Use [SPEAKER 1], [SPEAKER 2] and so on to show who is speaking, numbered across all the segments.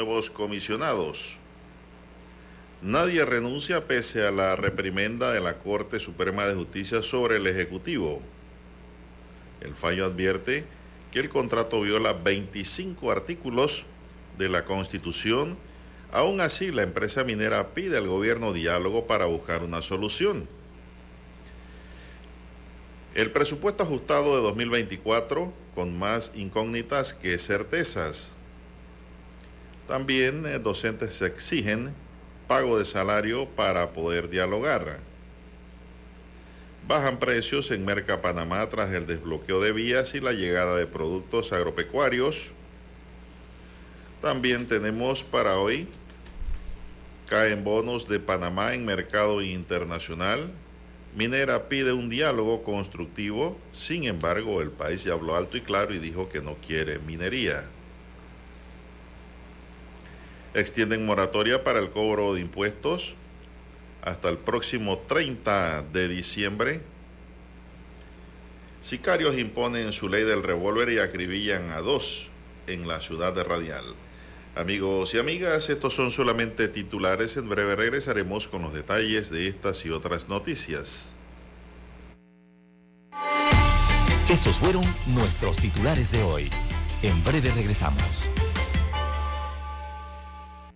[SPEAKER 1] Nuevos comisionados. Nadie renuncia pese a la reprimenda de la Corte Suprema de Justicia sobre el Ejecutivo. El fallo advierte que el contrato viola 25 artículos de la Constitución. Aún así, la empresa minera pide al gobierno diálogo para buscar una solución. El presupuesto ajustado de 2024 con más incógnitas que certezas. También eh, docentes exigen pago de salario para poder dialogar. Bajan precios en Merca Panamá tras el desbloqueo de vías y la llegada de productos agropecuarios. También tenemos para hoy, caen bonos de Panamá en mercado internacional. Minera pide un diálogo constructivo, sin embargo el país ya habló alto y claro y dijo que no quiere minería. Extienden moratoria para el cobro de impuestos hasta el próximo 30 de diciembre. Sicarios imponen su ley del revólver y acribillan a dos en la ciudad de Radial. Amigos y amigas, estos son solamente titulares. En breve regresaremos con los detalles de estas y otras noticias.
[SPEAKER 2] Estos fueron nuestros titulares de hoy. En breve regresamos.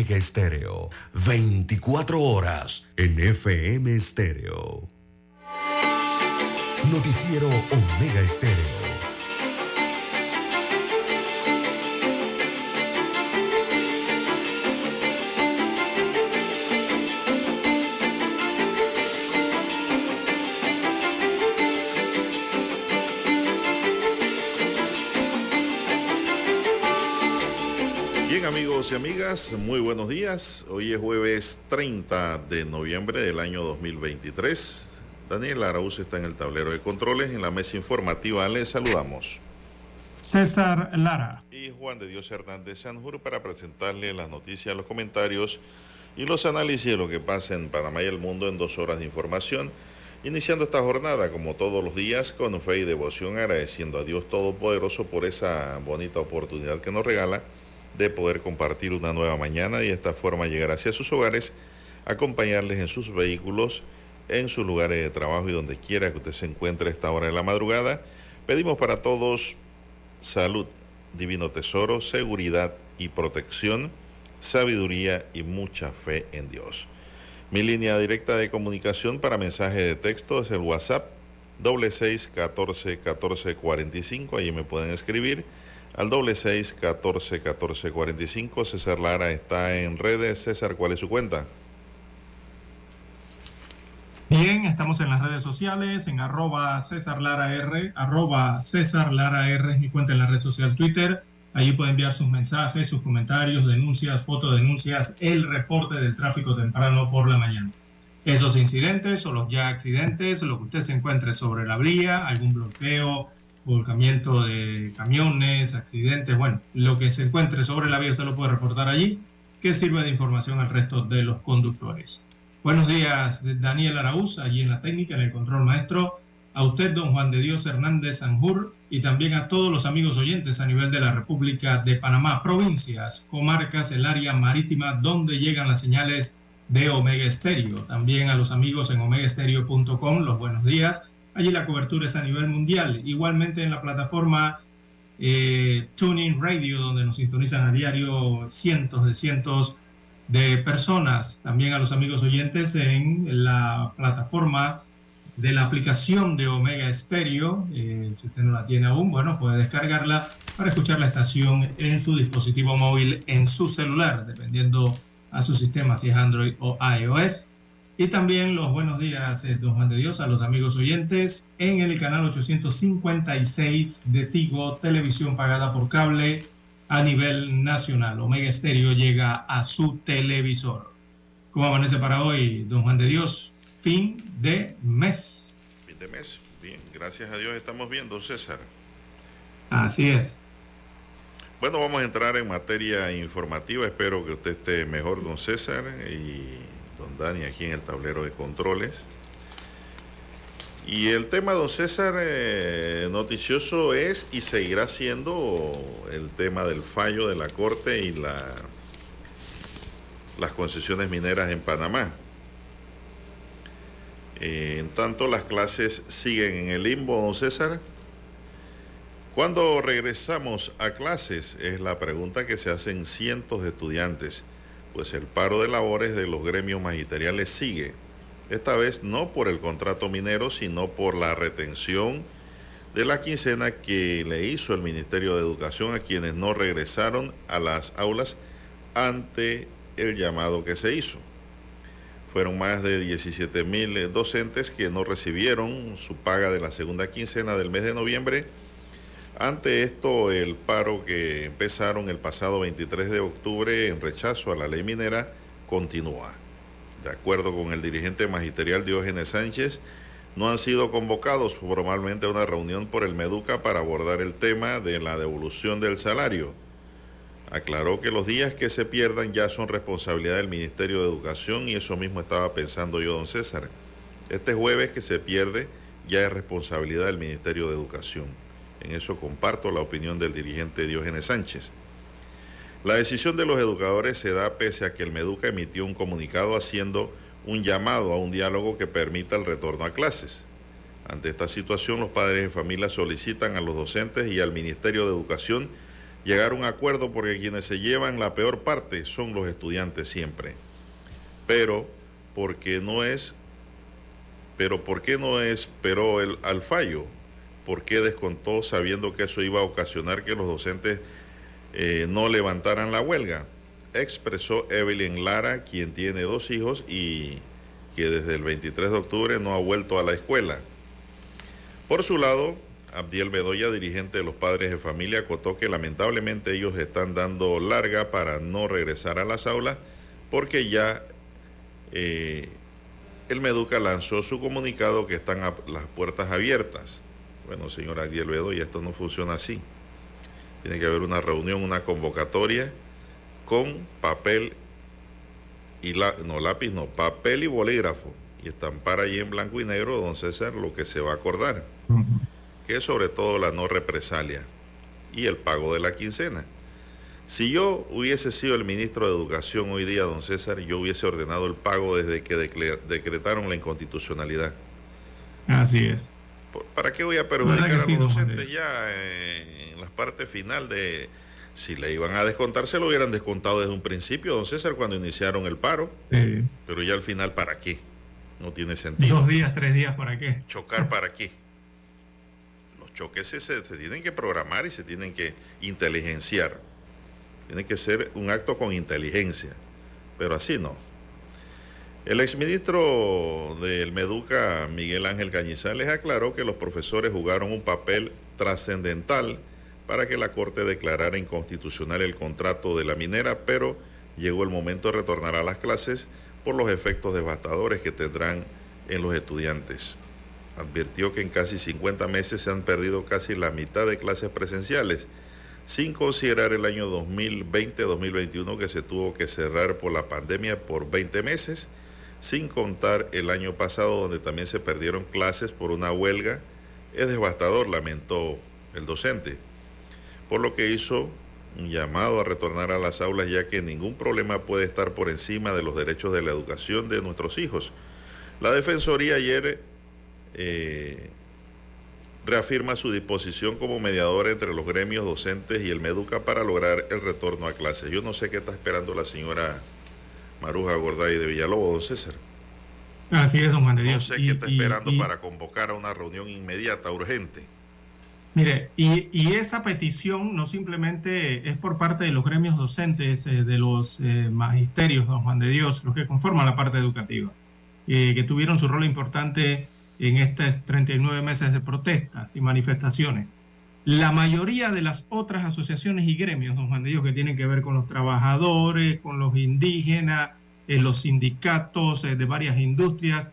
[SPEAKER 3] Omega
[SPEAKER 4] Estéreo. 24 horas en FM Estéreo. Noticiero Omega Estéreo.
[SPEAKER 1] Amigos y amigas, muy buenos días. Hoy es jueves 30 de noviembre del año 2023. Daniel Arauz está en el tablero de controles. En la mesa informativa les saludamos.
[SPEAKER 5] César Lara.
[SPEAKER 1] Y Juan de Dios Hernández Sanjur para presentarle las noticias, los comentarios y los análisis de lo que pasa en Panamá y el mundo en dos horas de información. Iniciando esta jornada, como todos los días, con fe y devoción, agradeciendo a Dios Todopoderoso por esa bonita oportunidad que nos regala de poder compartir una nueva mañana y de esta forma llegar hacia sus hogares, acompañarles en sus vehículos, en sus lugares de trabajo y donde quiera que usted se encuentre a esta hora de la madrugada. Pedimos para todos salud, divino tesoro, seguridad y protección, sabiduría y mucha fe en Dios. Mi línea directa de comunicación para mensaje de texto es el WhatsApp doble seis catorce catorce cuarenta y cinco. Allí me pueden escribir al doble seis catorce catorce cuarenta y cinco. César Lara está en redes. César, ¿cuál es su cuenta?
[SPEAKER 5] Bien, estamos en las redes sociales, en arroba César Lara R, arroba César Lara R es mi cuenta en la red social Twitter. Allí puede enviar sus mensajes, sus comentarios, denuncias, fotodenuncias, el reporte del tráfico temprano por la mañana. Esos incidentes o los ya accidentes, lo que usted se encuentre sobre la vía, algún bloqueo, volcamiento de camiones, accidentes, bueno, lo que se encuentre sobre la vía usted lo puede reportar allí, que sirve de información al resto de los conductores. Buenos días, Daniel Araúz, allí en la técnica, en el control maestro. A usted, don Juan de Dios Hernández Sanjur, y también a todos los amigos oyentes a nivel de la República de Panamá, provincias, comarcas, el área marítima donde llegan las señales de Omega Estéreo. También a los amigos en omegaestereo.com, los buenos días. Allí la cobertura es a nivel mundial. Igualmente en la plataforma eh, Tuning Radio, donde nos sintonizan a diario cientos de cientos de personas, también a los amigos oyentes en la plataforma de la aplicación de Omega Stereo. Eh, si usted no la tiene aún, bueno, puede descargarla para escuchar la estación en su dispositivo móvil, en su celular, dependiendo a su sistema, si es Android o iOS. Y también los buenos días, eh, don Juan de Dios, a los amigos oyentes en el canal 856 de Tigo, televisión pagada por cable a nivel nacional. Omega Estéreo llega a su televisor. ¿Cómo amanece para hoy, don Juan de Dios? Fin de mes.
[SPEAKER 1] Fin de mes. Bien, gracias a Dios estamos viendo, César.
[SPEAKER 5] Así es.
[SPEAKER 1] Bueno, vamos a entrar en materia informativa. Espero que usted esté mejor, don César, y Dani aquí en el tablero de controles. Y el tema, don César, eh, noticioso es y seguirá siendo el tema del fallo de la Corte y la, las concesiones mineras en Panamá. Eh, en tanto, las clases siguen en el limbo, don César. ¿Cuándo regresamos a clases? Es la pregunta que se hacen cientos de estudiantes, pues el paro de labores de los gremios magisteriales sigue esta vez no por el contrato minero, sino por la retención de la quincena que le hizo el Ministerio de Educación a quienes no regresaron a las aulas ante el llamado que se hizo. Fueron más de 17 mil docentes que no recibieron su paga de la segunda quincena del mes de noviembre. Ante esto, el paro que empezaron el pasado 23 de octubre en rechazo a la ley minera continúa de acuerdo con el dirigente magisterial Diógenes Sánchez, no han sido convocados formalmente a una reunión por el Meduca para abordar el tema de la devolución del salario. Aclaró que los días que se pierdan ya son responsabilidad del Ministerio de Educación y eso mismo estaba pensando yo, don César. Este jueves que se pierde ya es responsabilidad del Ministerio de Educación. En eso comparto la opinión del dirigente Diógenes Sánchez. La decisión de los educadores se da pese a que el Meduca emitió un comunicado haciendo un llamado a un diálogo que permita el retorno a clases. Ante esta situación, los padres de familia solicitan a los docentes y al Ministerio de Educación llegar a un acuerdo porque quienes se llevan la peor parte son los estudiantes siempre. Pero, porque no es, pero ¿por qué no esperó el, al fallo? ¿Por qué descontó sabiendo que eso iba a ocasionar que los docentes eh, no levantaran la huelga, expresó Evelyn Lara, quien tiene dos hijos y que desde el 23 de octubre no ha vuelto a la escuela. Por su lado, Abdiel Bedoya, dirigente de los padres de familia, acotó que lamentablemente ellos están dando larga para no regresar a las aulas porque ya eh, el Meduca lanzó su comunicado que están las puertas abiertas. Bueno, señor Abdiel Bedoya, esto no funciona así. Tiene que haber una reunión, una convocatoria con papel y la, no lápiz, no, papel y bolígrafo y estampar ahí en blanco y negro, don César, lo que se va a acordar, que es sobre todo la no represalia y el pago de la quincena. Si yo hubiese sido el ministro de Educación hoy día, don César, yo hubiese ordenado el pago desde que decretaron la inconstitucionalidad.
[SPEAKER 5] Así es.
[SPEAKER 1] ¿Para qué voy a perjudicar a los docentes ya en la parte final de... Si le iban a descontar, se lo hubieran descontado desde un principio, don César, cuando iniciaron el paro. Pero ya al final, ¿para qué? No tiene sentido.
[SPEAKER 5] Dos días, tres días, ¿para qué?
[SPEAKER 1] ¿Chocar para qué? Los choques se, se tienen que programar y se tienen que El exministro del Meduca, Miguel Ángel Cañizales, aclaró que los profesores jugaron un papel trascendental para que la Corte declarara inconstitucional el contrato de la minera, pero llegó el momento de retornar a las clases por los efectos devastadores que tendrán en los estudiantes. Advirtió que en casi 50 meses se han perdido casi la mitad de clases presenciales, sin considerar el año 2020-2021 que se tuvo que cerrar por la pandemia por 20 meses, sin contar el año pasado donde también se perdieron clases por una huelga. Es devastador, lamentó el docente, por lo que hizo un llamado a retornar a las aulas ya que ningún problema puede estar por encima de los derechos de la educación de nuestros hijos. La Defensoría ayer eh, reafirma su disposición como mediadora entre los gremios docentes y el MEDUCA para lograr el retorno a clases. Yo no sé qué está esperando la señora Maruja Gorday de Villalobos, don César.
[SPEAKER 5] Así es, don Juan de
[SPEAKER 1] No
[SPEAKER 5] Dios.
[SPEAKER 1] sé
[SPEAKER 5] Y-
[SPEAKER 1] qué está
[SPEAKER 5] y-
[SPEAKER 1] esperando
[SPEAKER 5] y-
[SPEAKER 1] para convocar a una reunión inmediata, urgente.
[SPEAKER 5] Mire, y, y esa petición no simplemente es por parte de los gremios docentes, eh, de los eh, magisterios, don Juan de Dios, los que conforman la parte educativa, eh, que tuvieron su rol importante en estos 39 meses de protestas y manifestaciones. La mayoría de las otras asociaciones y gremios, don Juan de Dios, que tienen que ver con los trabajadores, con los indígenas, eh, los sindicatos eh, de varias industrias,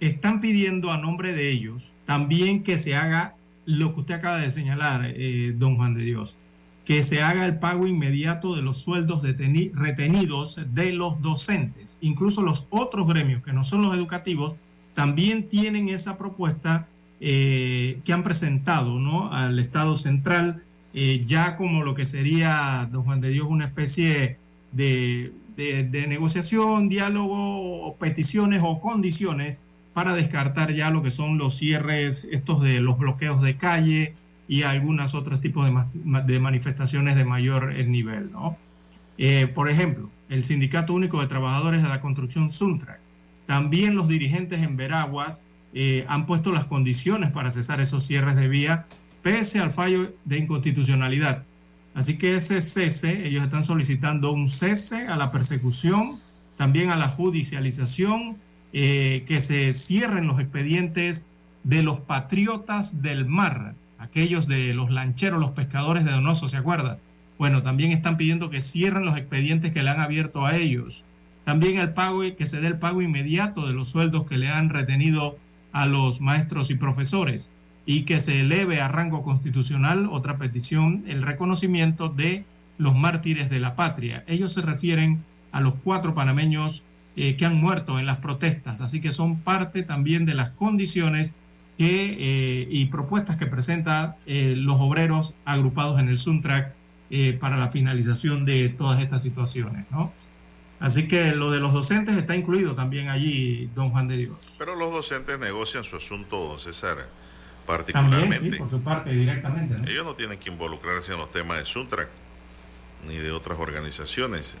[SPEAKER 5] están pidiendo a nombre de ellos también que se haga lo que usted acaba de señalar, eh, don Juan de Dios, que se haga el pago inmediato de los sueldos retenidos de los docentes. Incluso los otros gremios que no son los educativos también tienen esa propuesta eh, que han presentado ¿no? al Estado central, eh, ya como lo que sería, don Juan de Dios, una especie de, de- de negociación, diálogo, peticiones o condiciones para descartar ya lo que son los cierres, estos de los bloqueos de calle y algunos otros tipos de, de manifestaciones de mayor eh, nivel, ¿no? Por ejemplo, el Sindicato Único de Trabajadores de la Construcción Suntrack. También los dirigentes en Veraguas eh, han puesto las condiciones para cesar esos cierres de vía pese al fallo de inconstitucionalidad. Así que ese cese, ellos están solicitando un cese a la persecución, también a la judicialización, eh, que se cierren los expedientes de los patriotas del mar, aquellos de los lancheros, los pescadores de Donoso, ¿se acuerdan? Bueno, también están pidiendo que cierren los expedientes que le han abierto a ellos. También el pago, que se dé el pago inmediato de los sueldos que le han retenido a los maestros y profesores y que se eleve a rango constitucional, otra petición, el reconocimiento de los mártires de la patria. Ellos se refieren a los cuatro panameños eh, que han muerto en las protestas, así que son parte también de las condiciones que, eh, y propuestas que presentan eh, los obreros agrupados en el Suntrack para la finalización de todas estas situaciones, ¿no? Así que lo de los docentes está incluido también allí, don Juan de Dios.
[SPEAKER 1] Pero los docentes negocian su asunto, don César,
[SPEAKER 5] También,
[SPEAKER 1] particularmente.
[SPEAKER 5] sí, por su parte, directamente, ¿no?
[SPEAKER 1] Ellos no tienen que involucrarse en los temas de Suntrack ni de otras organizaciones.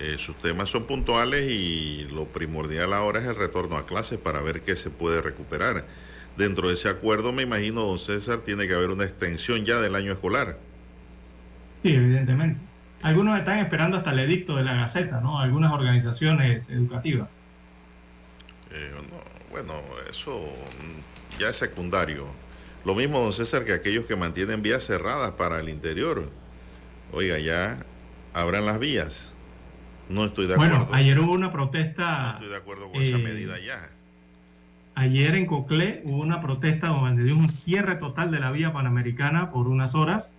[SPEAKER 1] Eh, sus temas son puntuales y lo primordial ahora es el retorno a clases para ver qué se puede recuperar. Dentro de ese acuerdo, me imagino, don César, tiene que haber una extensión ya del año escolar.
[SPEAKER 5] Sí, evidentemente. Algunos están esperando hasta el edicto de la Gaceta, ¿no? Algunas organizaciones educativas.
[SPEAKER 1] Eh, no, bueno, eso ya es secundario. Lo mismo, don César, que aquellos que mantienen vías cerradas para el interior. Oiga, ya abran las vías. No estoy de
[SPEAKER 5] Bueno,
[SPEAKER 1] acuerdo.
[SPEAKER 5] ayer hubo una
[SPEAKER 1] No
[SPEAKER 5] protesta.
[SPEAKER 1] estoy de acuerdo con esa
[SPEAKER 5] eh,
[SPEAKER 1] medida ya.
[SPEAKER 5] Ayer en Coclé hubo una protesta donde dio un cierre total de la vía panamericana por unas horas,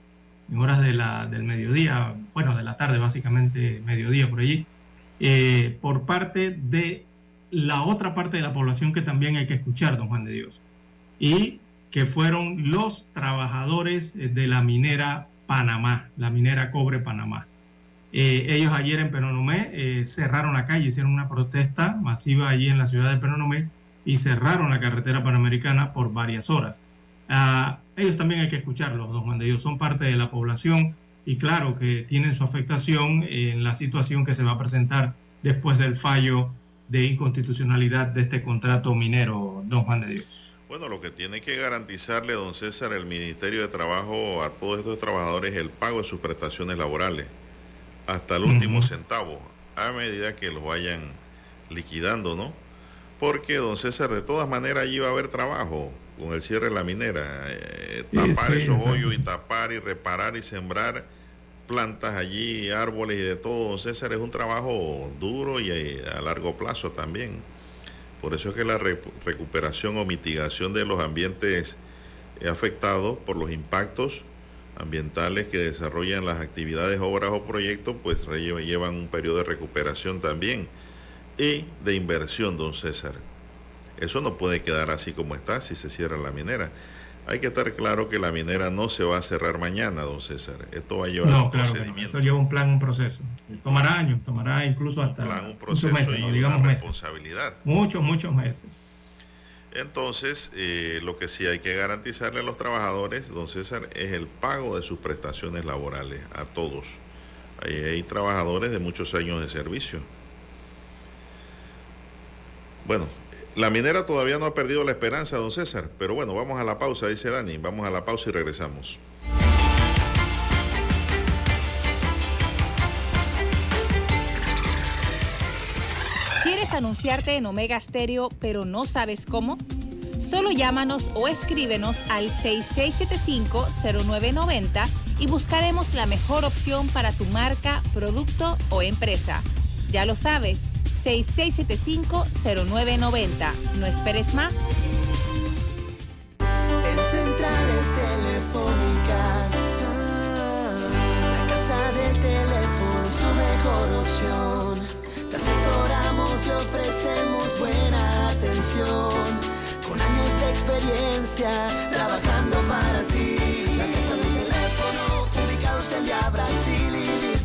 [SPEAKER 5] en horas de la, del mediodía, bueno, de la tarde básicamente, mediodía por allí, eh, por parte de la otra parte de la población que también hay que escuchar, don Juan de Dios, y que fueron los trabajadores de la minera Panamá, la minera Cobre Panamá. Eh, ellos ayer en Penonomé eh, cerraron la calle, hicieron una protesta masiva allí en la ciudad de Penonomé y cerraron la carretera panamericana por varias horas. Ah, ellos también hay que escucharlos, don Juan de Dios, son parte de la población y claro que tienen su afectación en la situación que se va a presentar después del fallo de inconstitucionalidad de este contrato minero, don Juan de Dios.
[SPEAKER 1] Bueno, lo que tiene que garantizarle, don César, el Ministerio de Trabajo a todos estos trabajadores es el pago de sus prestaciones laborales hasta el último centavo, a medida que lo vayan liquidando, ¿no? Porque, don César, de todas maneras allí va a haber trabajo con el cierre de la minera. Eh, tapar esos hoyos y tapar y reparar y sembrar plantas allí, árboles y de todo, don César, es un trabajo duro y eh, a largo plazo también. Por eso es que la recuperación o mitigación de los ambientes afectados por los impactos ambientales que desarrollan las actividades, obras o proyectos, pues llevan un periodo de recuperación también y de inversión, don César. Eso no puede quedar así como está si se cierra la minera. Hay que estar claro que la minera no se va a cerrar mañana, don César. Esto va a llevar
[SPEAKER 5] un procedimiento. Eso lleva un plan, un proceso. Tomará años, tomará incluso hasta
[SPEAKER 1] un plan, un proceso meses, y digamos una responsabilidad.
[SPEAKER 5] Muchos, muchos meses.
[SPEAKER 1] Entonces, eh, lo que sí hay que garantizarle a los trabajadores, don César, es el pago de sus prestaciones laborales a todos. hay trabajadores de muchos años de servicio. Bueno, la minera todavía no ha perdido la esperanza, don César, pero bueno, vamos a la pausa, dice Dani, vamos a la pausa y regresamos.
[SPEAKER 6] ¿Quieres anunciarte en Omega Stereo, pero no sabes cómo? Solo llámanos o escríbenos al 6675-0990 y buscaremos la mejor opción para tu marca, producto o empresa. Ya lo sabes 6675-0990. No esperes más.
[SPEAKER 3] En centrales telefónicas, la casa del teléfono es tu mejor opción. Te asesoramos y ofrecemos buena atención. Con años de experiencia, trabajando para ti. La casa del teléfono, ubicados en Via Brasil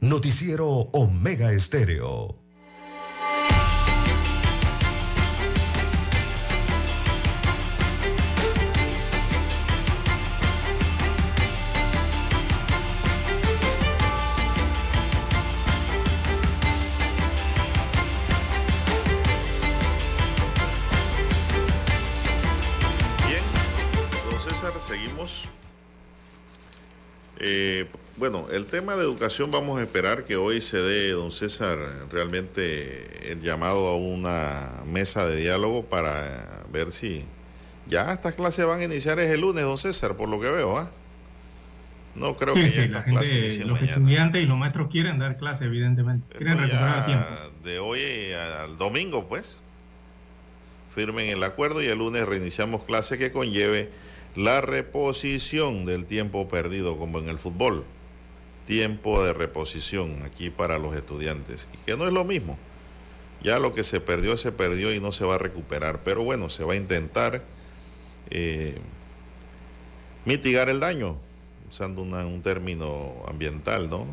[SPEAKER 4] Noticiero Omega Estéreo.
[SPEAKER 1] Bien, don César, seguimos. Eh, bueno, el tema de educación vamos a esperar que hoy se dé, don César, realmente el llamado a una mesa de diálogo para ver si ya estas clases van a iniciar es el lunes, don César, por lo que veo, ¿ah? No creo que ya estas clases
[SPEAKER 5] inicien Los estudiantes y los maestros quieren dar clases, evidentemente. Quieren recuperar tiempo.
[SPEAKER 1] De hoy al domingo, pues, firmen el acuerdo y el lunes reiniciamos clase que conlleve la reposición del tiempo perdido, como en el fútbol tiempo de reposición aquí para los estudiantes, que no es lo mismo. Ya lo que se perdió, se perdió y no se va a recuperar, pero bueno, se va a intentar eh, mitigar el daño, usando un término ambiental, ¿no?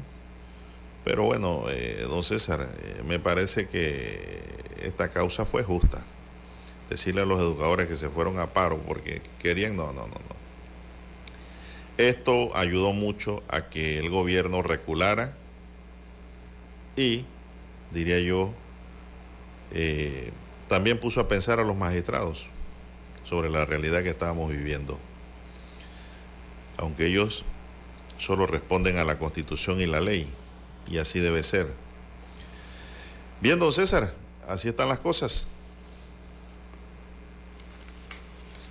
[SPEAKER 1] Pero bueno, eh, don César, eh, me parece que esta causa fue justa. Decirle a los educadores que se fueron a paro porque querían, no, no, no, no. Esto ayudó mucho a que el gobierno reculara y, diría yo, eh, también puso a pensar a los magistrados sobre la realidad que estábamos viviendo. Aunque ellos solo responden a la constitución y la ley, y así debe ser. Bien, don César, así están las cosas.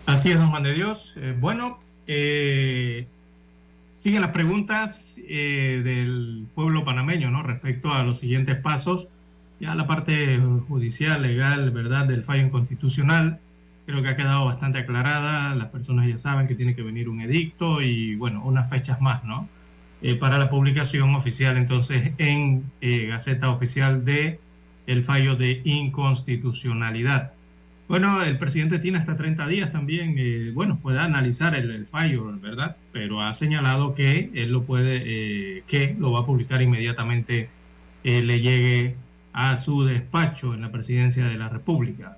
[SPEAKER 5] Así es, don Juan de Dios. Eh, bueno, eh, siguen las preguntas eh, del pueblo panameño, ¿no? Respecto a los siguientes pasos. Ya la parte judicial, legal, ¿verdad? Del fallo inconstitucional. creo que ha quedado bastante aclarada. Las personas ya saben que tiene que venir un edicto y, bueno, unas fechas más, ¿no? Eh, para la publicación oficial, entonces, en eh, Gaceta Oficial de el fallo de inconstitucionalidad. Bueno, el presidente tiene hasta 30 días también, eh, bueno, puede analizar el, fallo, ¿verdad? Pero ha señalado que él lo puede, que lo va a publicar inmediatamente le llegue a su despacho en la presidencia de la República.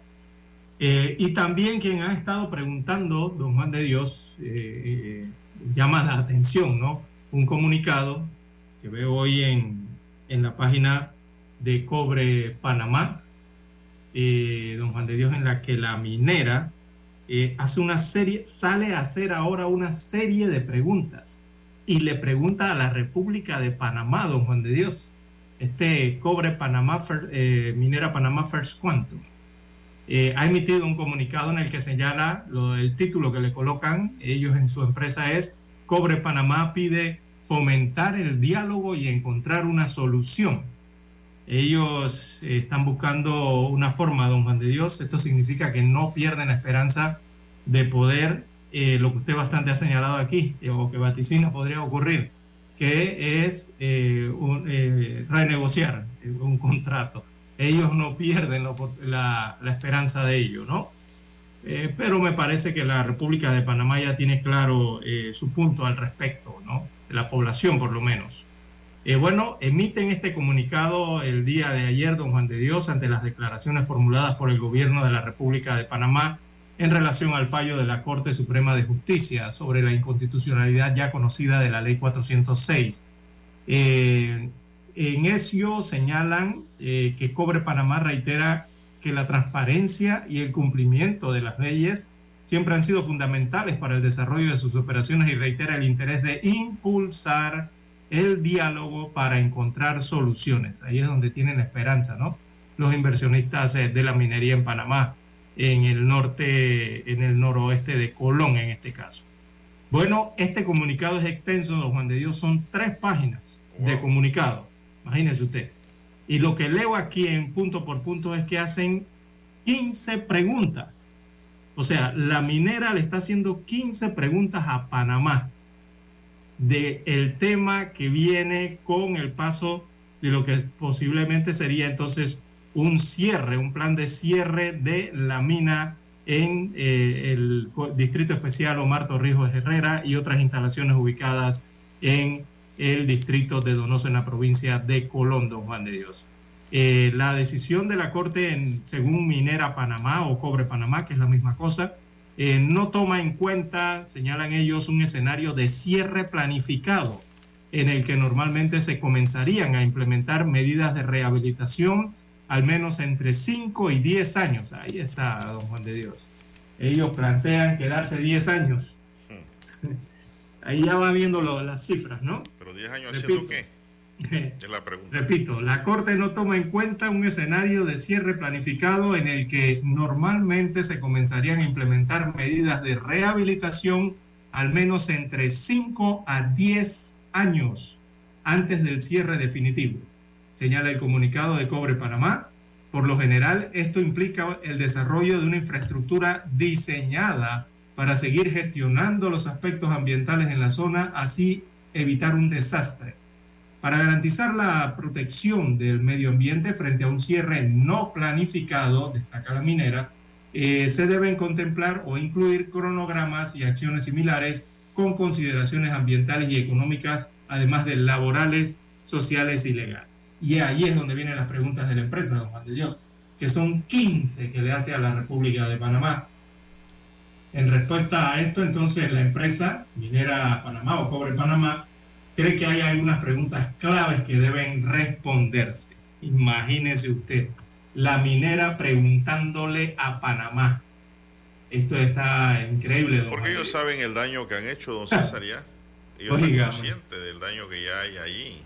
[SPEAKER 5] Eh, y también quien ha estado preguntando, don Juan de Dios, eh, eh, llama la atención, ¿no? Un comunicado que veo hoy en, en la página de Cobre Panamá, don Juan de Dios, en la que la minera hace una serie, sale a hacer ahora una serie de preguntas y le pregunta a la República de Panamá, don Juan de Dios, este Cobre Panamá, Minera Panamá First Quantum eh, ha emitido un comunicado en el que señala el título que le colocan ellos en su empresa es Cobre Panamá pide fomentar el diálogo y encontrar una solución. Ellos eh, están buscando una forma, don Juan de Dios. Esto significa que no pierden la esperanza de poder, eh, lo que usted bastante ha señalado aquí, o que vaticina podría ocurrir, que es renegociar un contrato ellos no pierden la, esperanza de ello, ¿no? Eh, pero me parece que la República de Panamá ya tiene claro eh, su punto al respecto, ¿no? De la población, por lo menos. Eh, bueno, emiten este comunicado el día de ayer, don Juan de Dios, ante las declaraciones formuladas por el gobierno de la República de Panamá en relación al fallo de la Corte Suprema de Justicia sobre la inconstitucionalidad ya conocida de la Ley 406. en eso señalan eh, que Cobre Panamá reitera que la transparencia y el cumplimiento de las leyes siempre han sido fundamentales para el desarrollo de sus operaciones y reitera el interés de impulsar el diálogo para encontrar soluciones. Ahí es donde tienen esperanza, ¿no? Los inversionistas eh, de la minería en Panamá, en el norte, en el noroeste de Colón en este caso. Bueno, este comunicado es extenso, don Juan de Dios, son tres páginas de comunicado. Imagínese usted. Y lo que leo aquí en punto por punto es que hacen 15 preguntas. O sea, la minera le está haciendo 15 preguntas a Panamá de el tema que viene con el paso de lo que posiblemente sería entonces un cierre, un plan de cierre de la mina en eh, el Distrito Especial Omar Torrijos Herrera y otras instalaciones ubicadas en el distrito de Donoso en la provincia de Colón, don Juan de Dios. Eh, la decisión de la Corte, en, según Minera Panamá o Cobre Panamá, que es la misma cosa, eh, no toma en cuenta, señalan ellos, un escenario de cierre planificado en el que normalmente se comenzarían a implementar medidas de rehabilitación al menos entre 5 y 10 años. Ahí está, don Juan de Dios. Ellos plantean quedarse 10 años. Hmm. Ahí ya va viendo las cifras, ¿no?
[SPEAKER 1] Pero 10 años haciendo qué?
[SPEAKER 5] La. Repito, la Corte no toma en cuenta un escenario de cierre planificado en el que normalmente se comenzarían a implementar medidas de rehabilitación al menos entre 5 a 10 años antes del cierre definitivo, señala el comunicado de Cobre Panamá. Por lo general, esto implica el desarrollo de una infraestructura diseñada para seguir gestionando los aspectos ambientales en la zona, así evitar un desastre. Para garantizar la protección del medio ambiente frente a un cierre no planificado, destaca la minera, eh, se deben contemplar o incluir cronogramas y acciones similares con consideraciones ambientales y económicas, además de laborales, sociales y legales. Y ahí es donde vienen las preguntas de la empresa, don Juan de Dios, que son 15 que le hace a la República de Panamá en respuesta a esto, entonces la empresa Minera Panamá o Cobre Panamá cree que hay algunas preguntas claves que deben responderse. Imagínese usted, la minera preguntándole a Panamá. Esto está increíble.
[SPEAKER 1] Don Porque ellos saben el daño que han hecho, don César, ya. Ellos son conscientes del daño que ya hay ahí,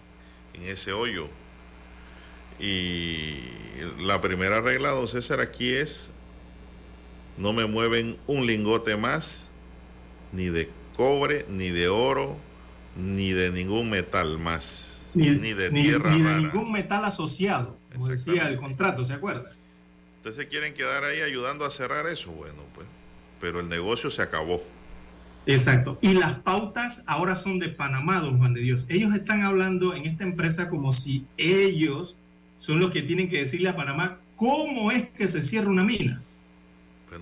[SPEAKER 1] en ese hoyo. Y la primera regla, don César, aquí es no me mueven un lingote más, ni de cobre, ni de oro, ni de ningún metal más, ni, de tierra
[SPEAKER 5] ni de ningún metal asociado, como decía el contrato, ¿se acuerda?
[SPEAKER 1] Ustedes se quieren quedar ahí ayudando a cerrar eso, bueno, pues, pero el negocio se acabó.
[SPEAKER 5] Exacto. Y las pautas ahora son de Panamá, don Juan de Dios. Ellos están hablando en esta empresa como si ellos son los que tienen que decirle a Panamá cómo es que se cierra una mina.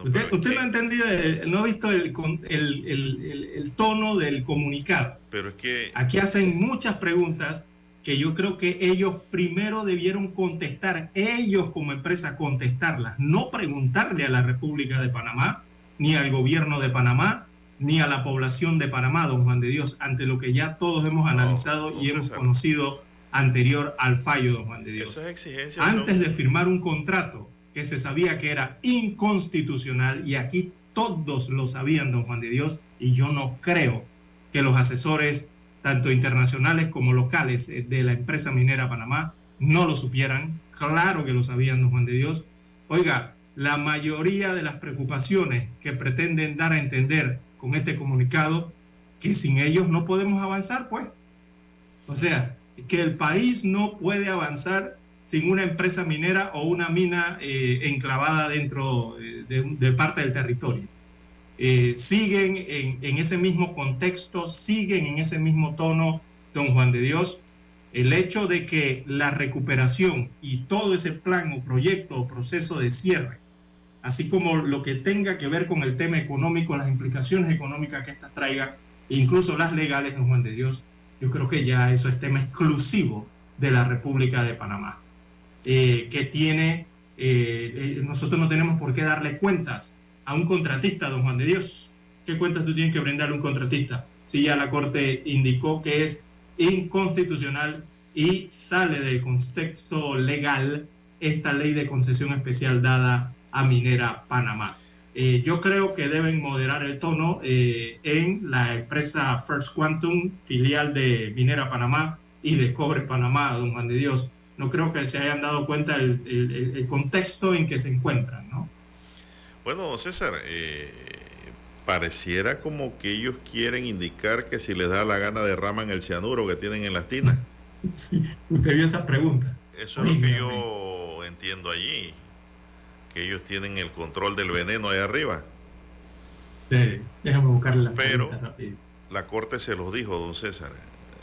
[SPEAKER 5] Usted, no ha entendido, eh, no ha visto el, el, tono del comunicado.
[SPEAKER 1] Pero es que...
[SPEAKER 5] Aquí hacen muchas preguntas que yo creo que ellos primero debieron contestar, ellos como empresa contestarlas, no preguntarle a la República de Panamá, ni al gobierno de Panamá, ni a la población de Panamá, don Juan de Dios, ante lo que ya todos hemos analizado y hemos conocido anterior al fallo, don Juan de Dios. Antes de firmar un contrato que se sabía que era inconstitucional, y aquí todos lo sabían, don Juan de Dios, y yo no creo que los asesores, tanto internacionales como locales eh, de la empresa minera Panamá, no lo supieran. Claro que lo sabían, don Juan de Dios. Oiga, la mayoría de las preocupaciones que pretenden dar a entender con este comunicado, que sin ellos no podemos avanzar, pues. O sea, que el país no puede avanzar sin una empresa minera o una mina eh, enclavada dentro eh, de, parte del territorio. Eh, siguen en, en, ese mismo contexto, siguen en ese mismo tono, don Juan de Dios, el hecho de que la recuperación y todo ese plan o proyecto o proceso de cierre, así como lo que tenga que ver con el tema económico, las implicaciones económicas que esta traiga, incluso las legales, don Juan de Dios, yo creo que ya eso es tema exclusivo de la República de Panamá, eh, que tiene, eh, eh, nosotros no tenemos por qué darle cuentas a un contratista, don Juan de Dios. ¿Qué cuentas tú tienes que brindarle a un contratista? Si ya la Corte indicó que es inconstitucional y sale del contexto legal esta ley de concesión especial dada a Minera Panamá. Eh, yo creo que deben moderar el tono eh, en la empresa First Quantum, filial de Minera Panamá y de Cobre Panamá, don Juan de Dios. No creo que se hayan dado cuenta el, el, contexto en que se encuentran, ¿no?
[SPEAKER 1] Bueno, César, eh, pareciera como que ellos quieren indicar que si les da la gana derraman el cianuro que tienen en las tinas.
[SPEAKER 5] Sí, usted vio esa pregunta.
[SPEAKER 1] Eso es lo que yo entiendo allí que ellos tienen el control del veneno ahí arriba.
[SPEAKER 5] Sí, déjame buscarle la
[SPEAKER 1] Pero la Corte se los dijo, don César.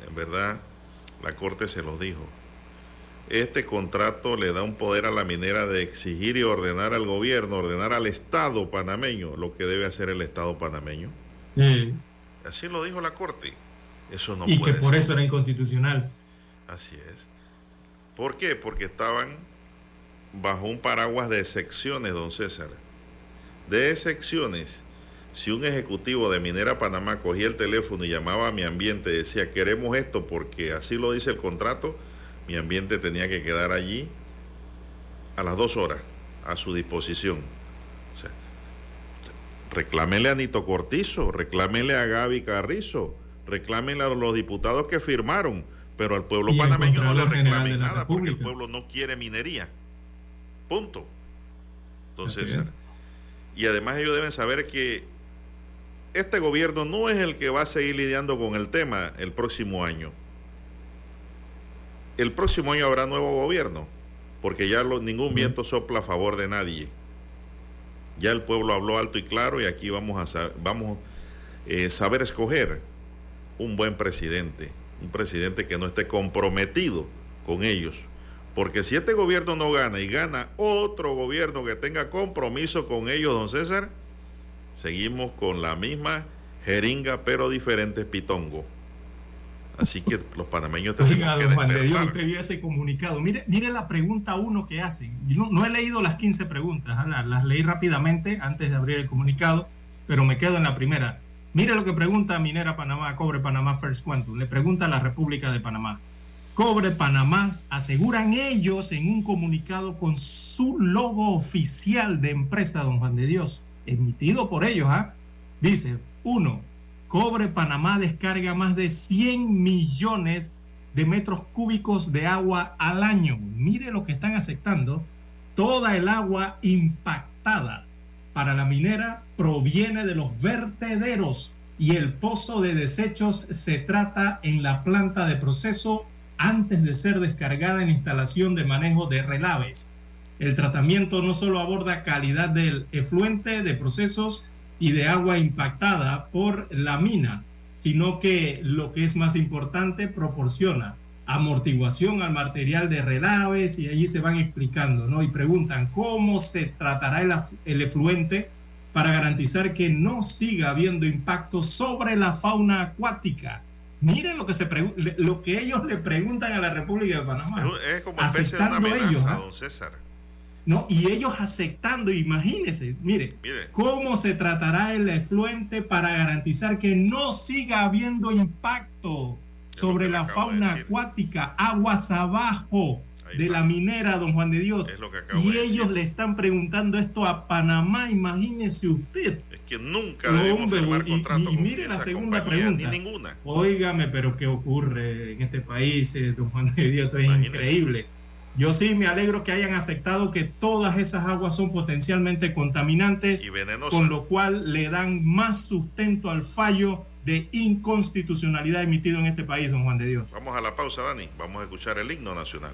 [SPEAKER 1] En verdad, la Corte se los dijo. Este contrato le da un poder a la minera de exigir y ordenar al gobierno, ordenar al Estado panameño lo que debe hacer el Estado panameño. Así lo dijo la Corte. Eso no
[SPEAKER 5] y que por eso era inconstitucional.
[SPEAKER 1] Así es. ¿Por qué? Porque estaban bajo un paraguas de excepciones, don César. De excepciones, si un ejecutivo de Minera Panamá cogía el teléfono y llamaba a mi ambiente y decía, queremos esto porque así lo dice el contrato, mi ambiente tenía que quedar allí a las dos horas, a su disposición. O sea, reclámenle a Nito Cortizo, reclámenle a Gaby Carrizo, reclámenle a los diputados que firmaron, pero al pueblo panameño no le reclamen nada porque el pueblo no quiere minería. Punto. Entonces, y además ellos deben saber que este gobierno no es el que va a seguir lidiando con el tema el próximo año. El próximo año habrá nuevo gobierno, porque ya ningún viento sopla a favor de nadie. Ya el pueblo habló alto y claro y aquí vamos a vamos eh, saber escoger un buen presidente, un presidente que no esté comprometido con ellos porque si este gobierno no gana y gana otro gobierno que tenga compromiso con ellos, don César, seguimos con la misma jeringa, pero diferente pitongo. Así que los panameños
[SPEAKER 5] tenemos Oiga, que Juan de Dios, usted vio ese comunicado. Mire, mire la pregunta uno que hacen. Yo no, he leído las 15 preguntas, ¿ah? las, las, leí rápidamente antes de abrir el comunicado, pero me quedo en la primera. Mire lo que pregunta Minera Panamá, Cobre Panamá First Quantum. Le pregunta a la República de Panamá. Cobre Panamá, aseguran ellos en un comunicado con su logo oficial de empresa, don Juan de Dios, emitido por ellos, ¿ah? dice, uno, Cobre Panamá descarga más de 100 millones de metros cúbicos de agua al año. Mire lo que están aceptando. Toda el agua impactada para la minera proviene de los vertederos y el pozo de desechos se trata en la planta de proceso antes de ser descargada en instalación de manejo de relaves. El tratamiento no solo aborda calidad del efluente, de procesos y de agua impactada por la mina, sino que lo que es más importante, proporciona amortiguación al material de relaves y allí se van explicando, ¿no? Y preguntan cómo se tratará el, el efluente para garantizar que no siga habiendo impacto sobre la fauna acuática. Miren lo que, se lo que ellos le preguntan a la República de Panamá.
[SPEAKER 1] Es como especie de una amenaza, ellos, ¿ah? don César.
[SPEAKER 5] No, y ellos aceptando, imagínense, mire, mire, cómo se tratará el efluente para garantizar que no siga habiendo impacto sobre la fauna acuática, aguas abajo de la minera, don Juan de Dios. y ellos le están preguntando esto a Panamá, imagínese usted.
[SPEAKER 1] Es que nunca debemos firmar contrato
[SPEAKER 5] y, mire la segunda pregunta.
[SPEAKER 1] Ni ninguna.
[SPEAKER 5] Óigame, pero ¿qué ocurre en este país, eh, don Juan de Dios? Esto es increíble. Yo sí me alegro que hayan aceptado que todas esas aguas son potencialmente contaminantes,
[SPEAKER 1] y venenosas.
[SPEAKER 5] con lo cual le dan más sustento al fallo de inconstitucionalidad emitido en este país, don Juan de Dios.
[SPEAKER 1] Vamos a la pausa, Dani. Vamos a escuchar el himno nacional.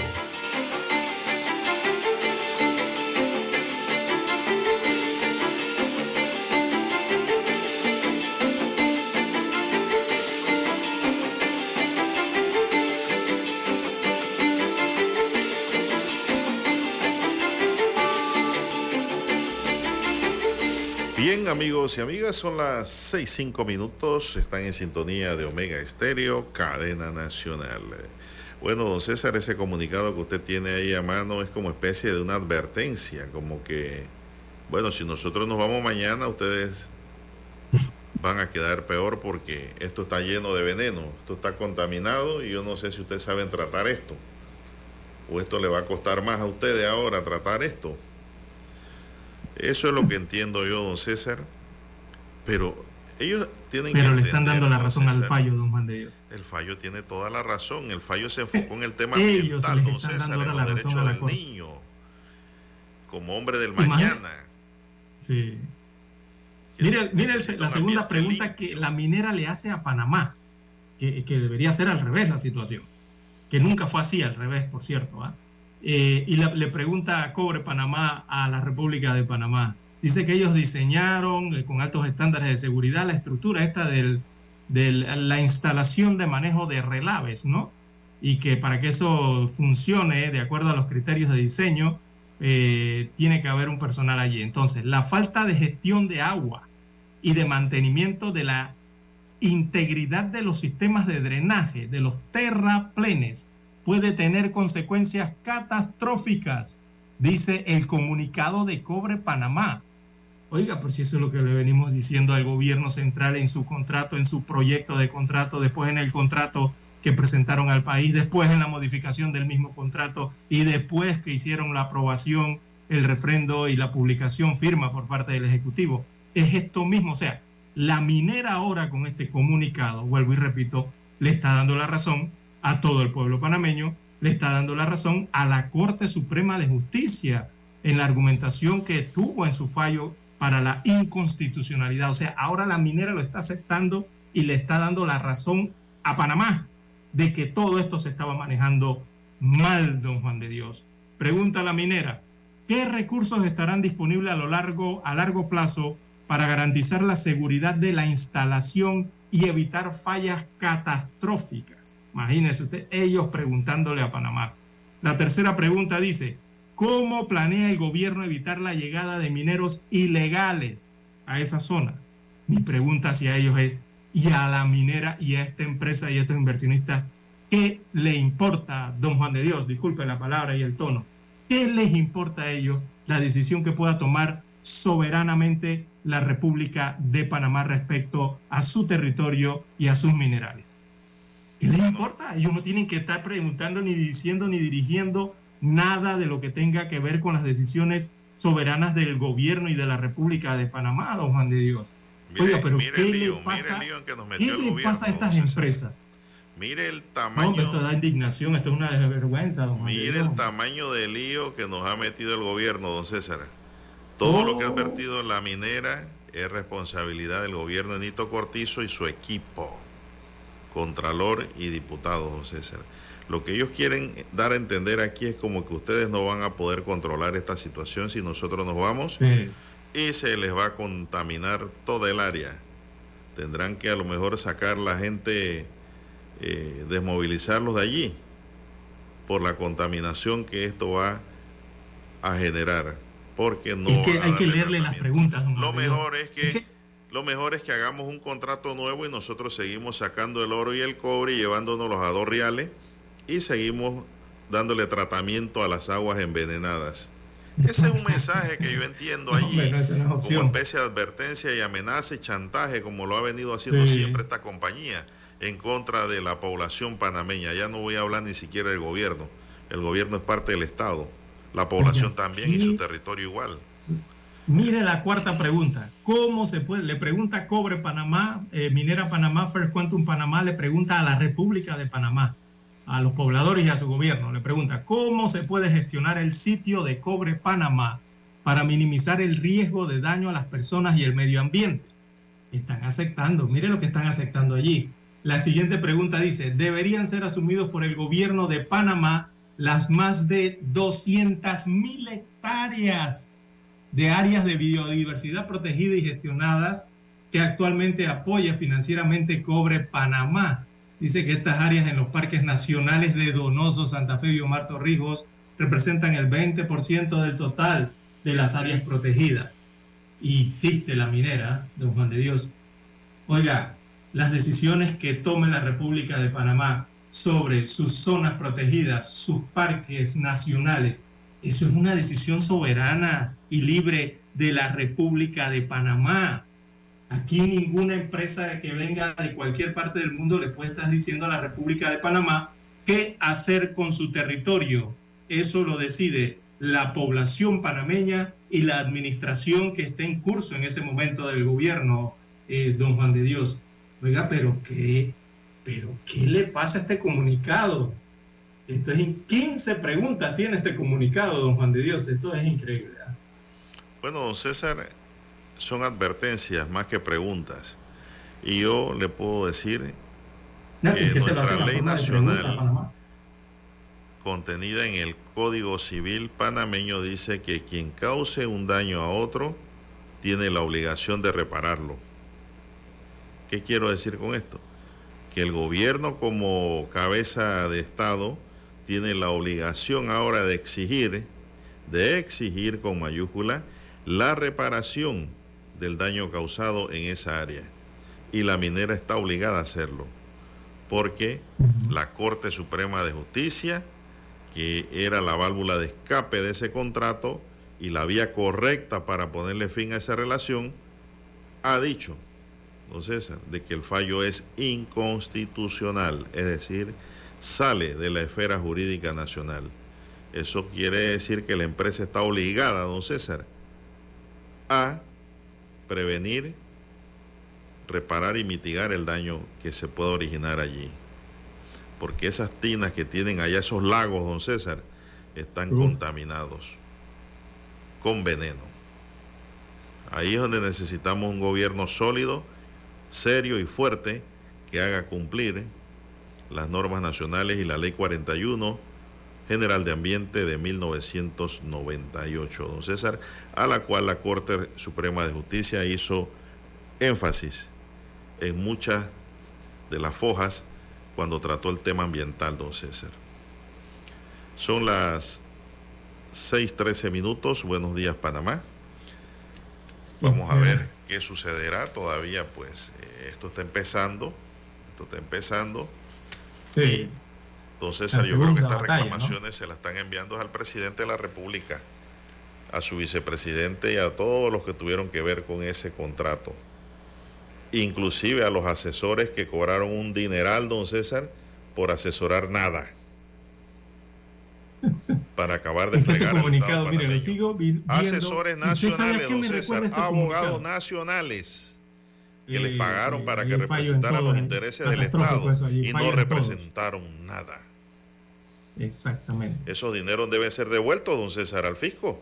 [SPEAKER 1] Amigos y amigas, son las 6, 5 minutos. Están en sintonía de Omega Estéreo, cadena nacional. Bueno, don César, ese comunicado que usted tiene ahí a mano es como especie de una advertencia, como que, bueno, si nosotros nos vamos mañana, ustedes van a quedar peor porque esto está lleno de veneno, esto está contaminado y yo no sé si ustedes saben tratar esto. O esto le va a costar más a ustedes ahora tratar esto. Eso es lo que entiendo yo, don César. Pero ellos tienen
[SPEAKER 5] Pero le están dando la razón al fallo, don Juan de Dios.
[SPEAKER 1] El fallo tiene toda la razón. El fallo se enfocó en el tema ambiental, don César, en los derechos del niño. Como hombre del mañana.
[SPEAKER 5] Sí. Mire, mire la segunda pregunta que la minera le hace a Panamá, que, que, debería ser al revés la situación, que nunca fue así al revés, por cierto. ¿ah? Eh, y le, pregunta a Cobre Panamá a la República de Panamá. Dice que ellos diseñaron eh, con altos estándares de seguridad la estructura esta de la instalación de manejo de relaves, ¿no? Y que para que eso funcione de acuerdo a los criterios de diseño, eh, tiene que haber un personal allí. Entonces, la falta de gestión de agua y de mantenimiento de la integridad de los sistemas de drenaje, de los terraplenes, puede tener consecuencias catastróficas, dice el comunicado de Cobre Panamá. Oiga, pues si eso es lo que le venimos diciendo al gobierno central en su contrato, en su proyecto de contrato, después en el contrato que presentaron al país, después en la modificación del mismo contrato y después que hicieron la aprobación, el refrendo y la publicación firma por parte del Ejecutivo. Es esto mismo, o sea, la minera ahora con este comunicado, vuelvo y repito, le está dando la razón a todo el pueblo panameño, le está dando la razón a la Corte Suprema de Justicia en la argumentación que tuvo en su fallo para la inconstitucionalidad. O sea, ahora la minera lo está aceptando y le está dando la razón a Panamá de que todo esto se estaba manejando mal, don Juan de Dios. Pregunta la minera, ¿qué recursos estarán disponibles a lo largo a largo plazo para garantizar la seguridad de la instalación y evitar fallas catastróficas? Imagínese usted, ellos preguntándole a Panamá. La tercera pregunta dice, ¿cómo planea el gobierno evitar la llegada de mineros ilegales a esa zona? Mi pregunta hacia ellos es, ¿y a la minera y a esta empresa y a estos inversionistas, qué le importa, don Juan de Dios, disculpe la palabra y el tono, qué les importa a ellos la decisión que pueda tomar soberanamente la República de Panamá respecto a su territorio y a sus minerales? ¿Qué les importa? Ellos no tienen que estar preguntando, ni diciendo, ni dirigiendo nada de lo que tenga que ver con las decisiones soberanas del gobierno y de la República de Panamá, don Juan de Dios. Oiga, pero ¿qué le pasa, ¿qué le pasa a estas empresas?
[SPEAKER 1] Mire el tamaño.
[SPEAKER 5] No, esto da indignación, esto es una desvergüenza, don
[SPEAKER 1] Juan Mire el tamaño del lío que nos ha metido el gobierno, don César. Todo lo que ha advertido la minera es responsabilidad del gobierno de Nito Cortizo y su equipo. Contralor y diputado, don César. Lo que ellos quieren dar a entender aquí es como que ustedes no van a poder controlar esta situación si nosotros nos vamos y se les va a contaminar toda el área. Tendrán que a lo mejor sacar la gente, eh, desmovilizarlos de allí por la contaminación que esto va a generar. Porque no.
[SPEAKER 5] hay que leerle las preguntas.
[SPEAKER 1] Lo mejor es que lo mejor es que hagamos un contrato nuevo y nosotros seguimos sacando el oro y el cobre y llevándonos a dos reales y seguimos dándole tratamiento a las aguas envenenadas. Ese es un mensaje que yo entiendo allí como especie de advertencia y amenaza y chantaje, como lo ha venido haciendo siempre esta compañía en contra de la población panameña. Ya no voy a hablar ni siquiera del gobierno. El gobierno es parte del Estado. La población también y su territorio igual.
[SPEAKER 5] Mire la cuarta pregunta. ¿Cómo se puede? Le pregunta Cobre Panamá, eh, Minera Panamá, First Quantum Panamá, le pregunta a la República de Panamá, a los pobladores y a su gobierno. Le pregunta, ¿cómo se puede gestionar el sitio de Cobre Panamá para minimizar el riesgo de daño a las personas y el medio ambiente? Están aceptando, mire lo que están aceptando allí. La siguiente pregunta dice, ¿deberían ser asumidos por el gobierno de Panamá las más de 200 mil hectáreas de áreas de biodiversidad protegida y gestionadas que actualmente apoya financieramente Cobre Panamá. Dice que estas áreas en los parques nacionales de Donoso, Santa Fe y Omar Torrijos representan el 20% del total de las áreas protegidas. y existe la minera, don Juan de Dios, oiga, las decisiones que tome la República de Panamá sobre sus zonas protegidas, sus parques nacionales, eso es una decisión soberana y libre de la República de Panamá. Aquí ninguna empresa que venga de cualquier parte del mundo le puede estar diciendo a la República de Panamá qué hacer con su territorio. Eso lo decide la población panameña y la administración que esté en curso en ese momento del gobierno, eh, don Juan de Dios. Oiga, pero qué, pero ¿qué le pasa a este comunicado? Esto es 15 preguntas tiene este comunicado, don Juan de Dios. Esto es increíble. ¿ah?
[SPEAKER 1] Bueno, César, son advertencias más que preguntas. Y yo le puedo decir
[SPEAKER 5] No,
[SPEAKER 1] que
[SPEAKER 5] es
[SPEAKER 1] nuestra ley nacional contenida en el Código Civil panameño dice que quien cause un daño a otro tiene la obligación de repararlo. ¿Qué quiero decir con esto? Que el gobierno como cabeza de Estado tiene la obligación ahora de exigir, de exigir con mayúscula, la reparación del daño causado en esa área. Y la minera está obligada a hacerlo, porque la Corte Suprema de Justicia, que era la válvula de escape de ese contrato y la vía correcta para ponerle fin a esa relación, ha dicho, don César, de que el fallo es inconstitucional, es decir, sale de la esfera jurídica nacional. Eso quiere decir que la empresa está obligada, don César, a prevenir, reparar y mitigar el daño que se pueda originar allí. Porque esas tinas que tienen allá, esos lagos, don César, están
[SPEAKER 5] Uh.
[SPEAKER 1] contaminados con veneno. Ahí es donde necesitamos un gobierno sólido, serio y fuerte que haga cumplir las normas nacionales y la ley 41 General de Ambiente de 1998, don César, a la cual la Corte Suprema de Justicia hizo énfasis en muchas de las fojas cuando trató el tema ambiental, don César. Son las 6:13 minutos. Buenos días, Panamá. Vamos a ver qué sucederá. Todavía, pues, eh, esto está empezando. Esto está empezando.
[SPEAKER 5] Sí.
[SPEAKER 1] Entonces,
[SPEAKER 5] La
[SPEAKER 1] yo creo que estas reclamaciones se las están enviando al presidente de la República, a su vicepresidente y a todos los que tuvieron que ver con ese contrato. Inclusive a los asesores que cobraron un dineral, don César, por asesorar nada. Para acabar de fregar el
[SPEAKER 5] comunicado, mire, sigo.
[SPEAKER 1] Asesores
[SPEAKER 5] ¿Usted sabe a
[SPEAKER 1] nacionales, don César,
[SPEAKER 5] este
[SPEAKER 1] abogados nacionales que les
[SPEAKER 5] Eh,
[SPEAKER 1] pagaron
[SPEAKER 5] eh,
[SPEAKER 1] para que representaran
[SPEAKER 5] todo,
[SPEAKER 1] los
[SPEAKER 5] eh,
[SPEAKER 1] intereses del Estado
[SPEAKER 5] eso
[SPEAKER 1] y no representaron nada.
[SPEAKER 5] Exactamente.
[SPEAKER 1] Esos dineros deben ser devueltos, don César, al fisco.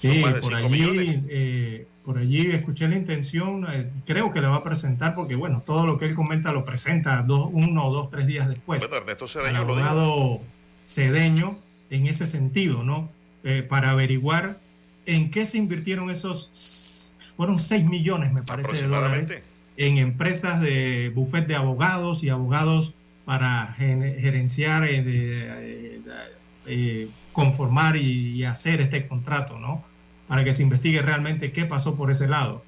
[SPEAKER 1] Son
[SPEAKER 5] Sí,
[SPEAKER 1] más de
[SPEAKER 5] por
[SPEAKER 1] 5
[SPEAKER 5] allí,
[SPEAKER 1] millones.
[SPEAKER 5] eh, por allí escuché la intención, eh, creo que la va a presentar porque, bueno, todo lo que él comenta lo presenta dos, uno, dos, tres días después.
[SPEAKER 1] Bueno, Ernesto Cedeño lo dijo.
[SPEAKER 5] abogado Cedeño en ese sentido, ¿no? Eh, para averiguar en qué se invirtieron esos, fueron 6 millones, me parece, de dólares en empresas de bufet de abogados y abogados para gerenciar, eh, eh, conformar y, y hacer este contrato, ¿no? Para que se investigue realmente qué pasó por ese lado.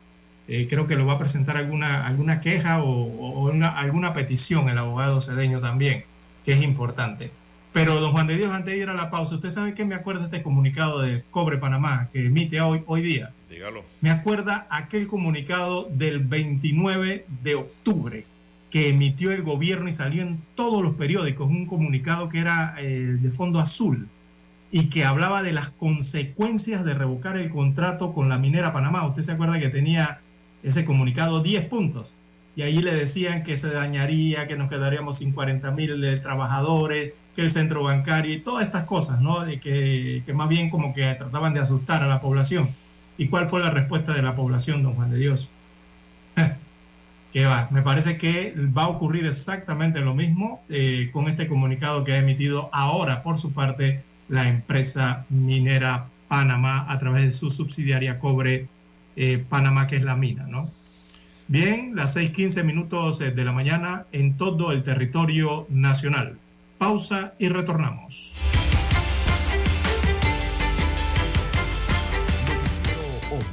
[SPEAKER 5] Eh, creo que lo va a presentar alguna, alguna queja o, o una- alguna petición el abogado cedeño también, que es importante. Pero, don Juan de Dios, antes de ir a la pausa, ¿usted sabe qué me acuerda este comunicado de Cobre Panamá que emite hoy, hoy día?
[SPEAKER 1] Dígalo.
[SPEAKER 5] Me acuerda aquel comunicado del 29 de octubre que emitió el gobierno y salió en todos los periódicos, un comunicado que era eh, de fondo azul y que hablaba de las consecuencias de revocar el contrato con la minera Panamá. Usted se acuerda que tenía ese comunicado 10 puntos y ahí le decían que se dañaría, que nos quedaríamos sin 40 mil trabajadores, que el centro bancario y todas estas cosas, ¿no? De que, que más bien como que trataban de asustar a la población. ¿Y cuál fue la respuesta de la población, don Juan de Dios? que va, me parece que va a ocurrir exactamente lo mismo eh, con este comunicado que ha emitido ahora por su parte la empresa minera Panamá a través de su subsidiaria Cobre eh, Panamá, que es la mina, ¿no? Bien, las 6:15 minutos eh, de la mañana en todo el territorio nacional. Pausa y retornamos.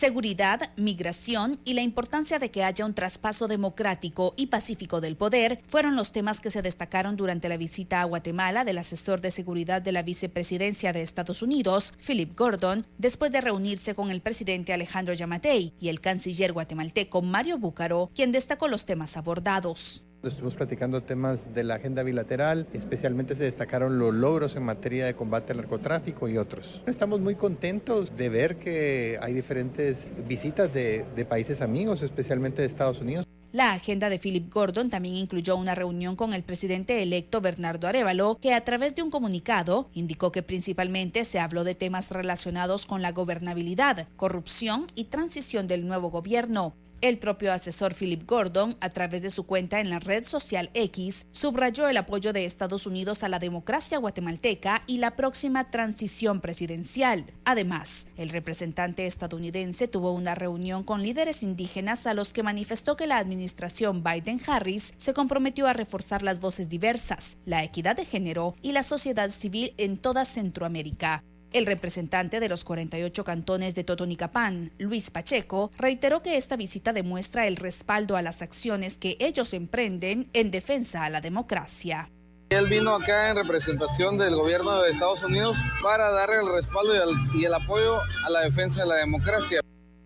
[SPEAKER 7] Seguridad, migración y la importancia de que haya un traspaso democrático y pacífico del poder fueron los temas que se destacaron durante la visita a Guatemala del asesor de seguridad de la vicepresidencia de Estados Unidos, Philip Gordon, después de reunirse con el presidente Alejandro Yamatei y el canciller guatemalteco Mario Búcaro, quien destacó los temas abordados.
[SPEAKER 8] Estuvimos platicando temas de la agenda bilateral, especialmente se destacaron los logros en materia de combate al narcotráfico y otros. Estamos muy contentos de ver que hay diferentes visitas de, países amigos, especialmente de Estados Unidos.
[SPEAKER 7] La agenda de Philip Gordon también incluyó una reunión con el presidente electo Bernardo Arevalo, que a través de un comunicado indicó que principalmente se habló de temas relacionados con la gobernabilidad, corrupción y transición del nuevo gobierno. El propio asesor Philip Gordon, a través de su cuenta en la red social X, subrayó el apoyo de Estados Unidos a la democracia guatemalteca y la próxima transición presidencial. Además, el representante estadounidense tuvo una reunión con líderes indígenas a los que manifestó que la administración Biden-Harris se comprometió a reforzar las voces diversas, la equidad de género y la sociedad civil en toda Centroamérica. El representante de los 48 cantones de Totonicapán, Luis Pacheco, reiteró que esta visita demuestra el respaldo a las acciones que ellos emprenden en defensa a la democracia.
[SPEAKER 9] Él vino acá en representación del gobierno de Estados Unidos para darle el respaldo y el apoyo a la defensa de la democracia.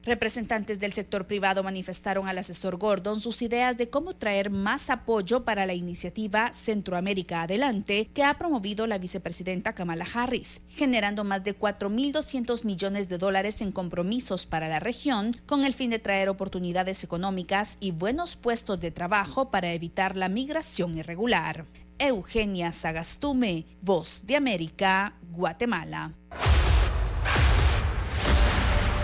[SPEAKER 7] Representantes del sector privado manifestaron al asesor Gordon sus ideas de cómo traer más apoyo para la iniciativa Centroamérica Adelante que ha promovido la vicepresidenta Kamala Harris, generando más de 4.200 millones de dólares en compromisos para la región con el fin de traer oportunidades económicas y buenos puestos de trabajo para evitar la migración irregular. Eugenia Sagastume, Voz de América, Guatemala.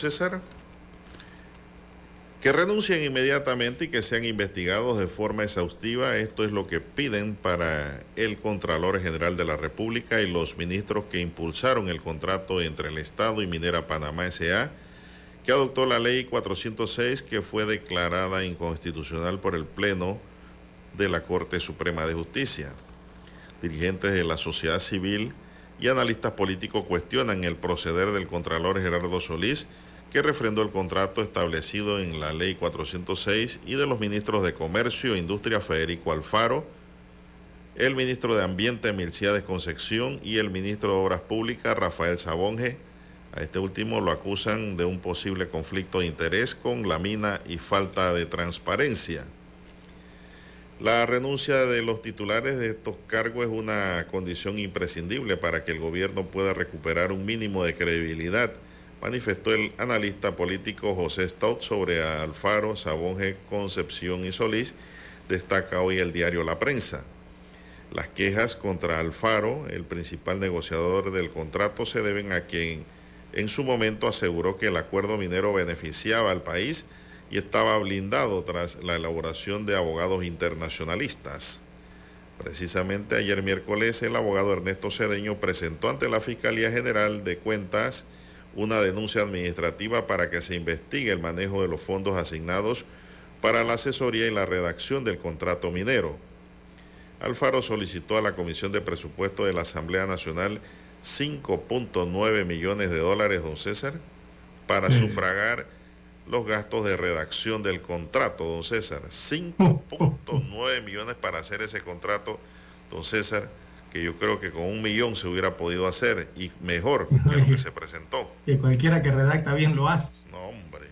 [SPEAKER 1] César. Que renuncien inmediatamente y que sean investigados de forma exhaustiva. Esto es lo que piden para el Contralor General de la República y los ministros que impulsaron el contrato entre el Estado y Minera Panamá S.A., que adoptó la ley 406 que fue declarada inconstitucional por el Pleno de la Corte Suprema de Justicia. Dirigentes de la sociedad civil y analistas políticos cuestionan el proceder del Contralor Gerardo Solís, que refrendó el contrato establecido en la Ley 406, y de los ministros de Comercio e Industria Federico Alfaro, el ministro de Ambiente Milciades Concepción y el ministro de Obras Públicas Rafael Sabonge, A este último lo acusan de un posible conflicto de interés con la mina y falta de transparencia. La renuncia de los titulares de estos cargos es una condición imprescindible para que el gobierno pueda recuperar un mínimo de credibilidad, manifestó el analista político José Stout sobre Alfaro, Sabonge, Concepción y Solís, destaca hoy el diario La Prensa. Las quejas contra Alfaro, el principal negociador del contrato, se deben a quien en su momento aseguró que el acuerdo minero beneficiaba al país y estaba blindado tras la elaboración de abogados internacionalistas. Precisamente ayer miércoles el abogado Ernesto Cedeño presentó ante la Fiscalía General de Cuentas una denuncia administrativa para que se investigue el manejo de los fondos asignados para la asesoría y la redacción del contrato minero. Alfaro solicitó a la Comisión de Presupuesto de la Asamblea Nacional 5.9 millones de dólares, don César, para sufragar los gastos de redacción del contrato, don César. 5.9 millones para hacer ese contrato, don César, que yo creo que con un millón se hubiera podido hacer y mejor que lo que se presentó.
[SPEAKER 5] Que cualquiera que redacta bien lo hace.
[SPEAKER 1] No, hombre.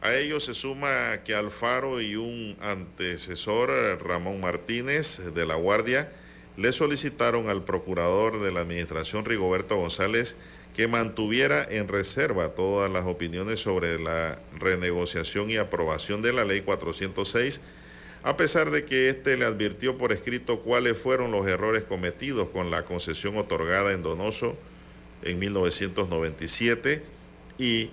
[SPEAKER 1] A ello se suma que Alfaro y un antecesor, Ramón Martínez, de La Guardia, le solicitaron al procurador de la Administración, Rigoberto González, que mantuviera en reserva todas las opiniones sobre la renegociación y aprobación de la ley 406, a pesar de que éste le advirtió por escrito cuáles fueron los errores cometidos con la concesión otorgada en Donoso en 1997 y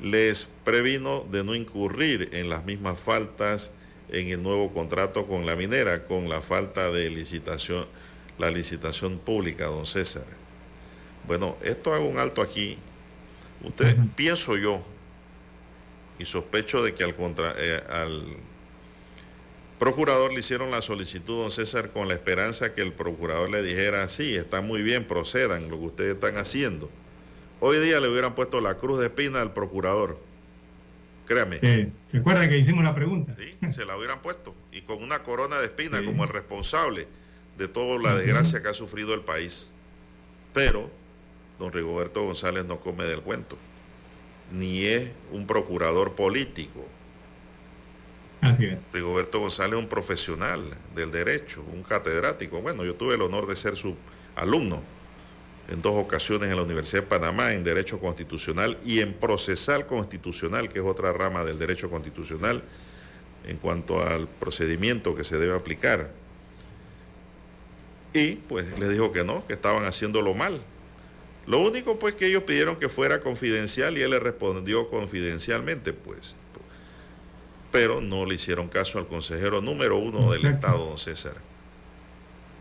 [SPEAKER 1] les previno de no incurrir en las mismas faltas en el nuevo contrato con la minera, con la falta de licitación, la licitación pública, don César. Bueno, esto hago un alto aquí. Usted, pienso yo, y sospecho de que al, contra, eh, al procurador le hicieron la solicitud, don César, con la esperanza que el procurador le dijera, sí, está muy bien, procedan lo que ustedes están haciendo. Hoy día le hubieran puesto la cruz de espina al procurador. Créame.
[SPEAKER 5] ¿Se acuerda que hicimos la pregunta?
[SPEAKER 1] Sí, se la hubieran puesto. Y con una corona de espina como el responsable de toda la desgracia que ha sufrido el país. Pero don Rigoberto González no come del cuento, ni es un procurador político.
[SPEAKER 5] Es.
[SPEAKER 1] Rigoberto González un profesional del derecho, un catedrático. Bueno, yo tuve el honor de ser su alumno en dos ocasiones en la Universidad de Panamá en Derecho Constitucional y en Procesal Constitucional, que es otra rama del Derecho Constitucional en cuanto al procedimiento que se debe aplicar. Y pues le dijo que no, que estaban haciéndolo mal, lo único pues que ellos pidieron que fuera confidencial y él le respondió confidencialmente pues. Pero no le hicieron caso al consejero número uno del Estado, don César.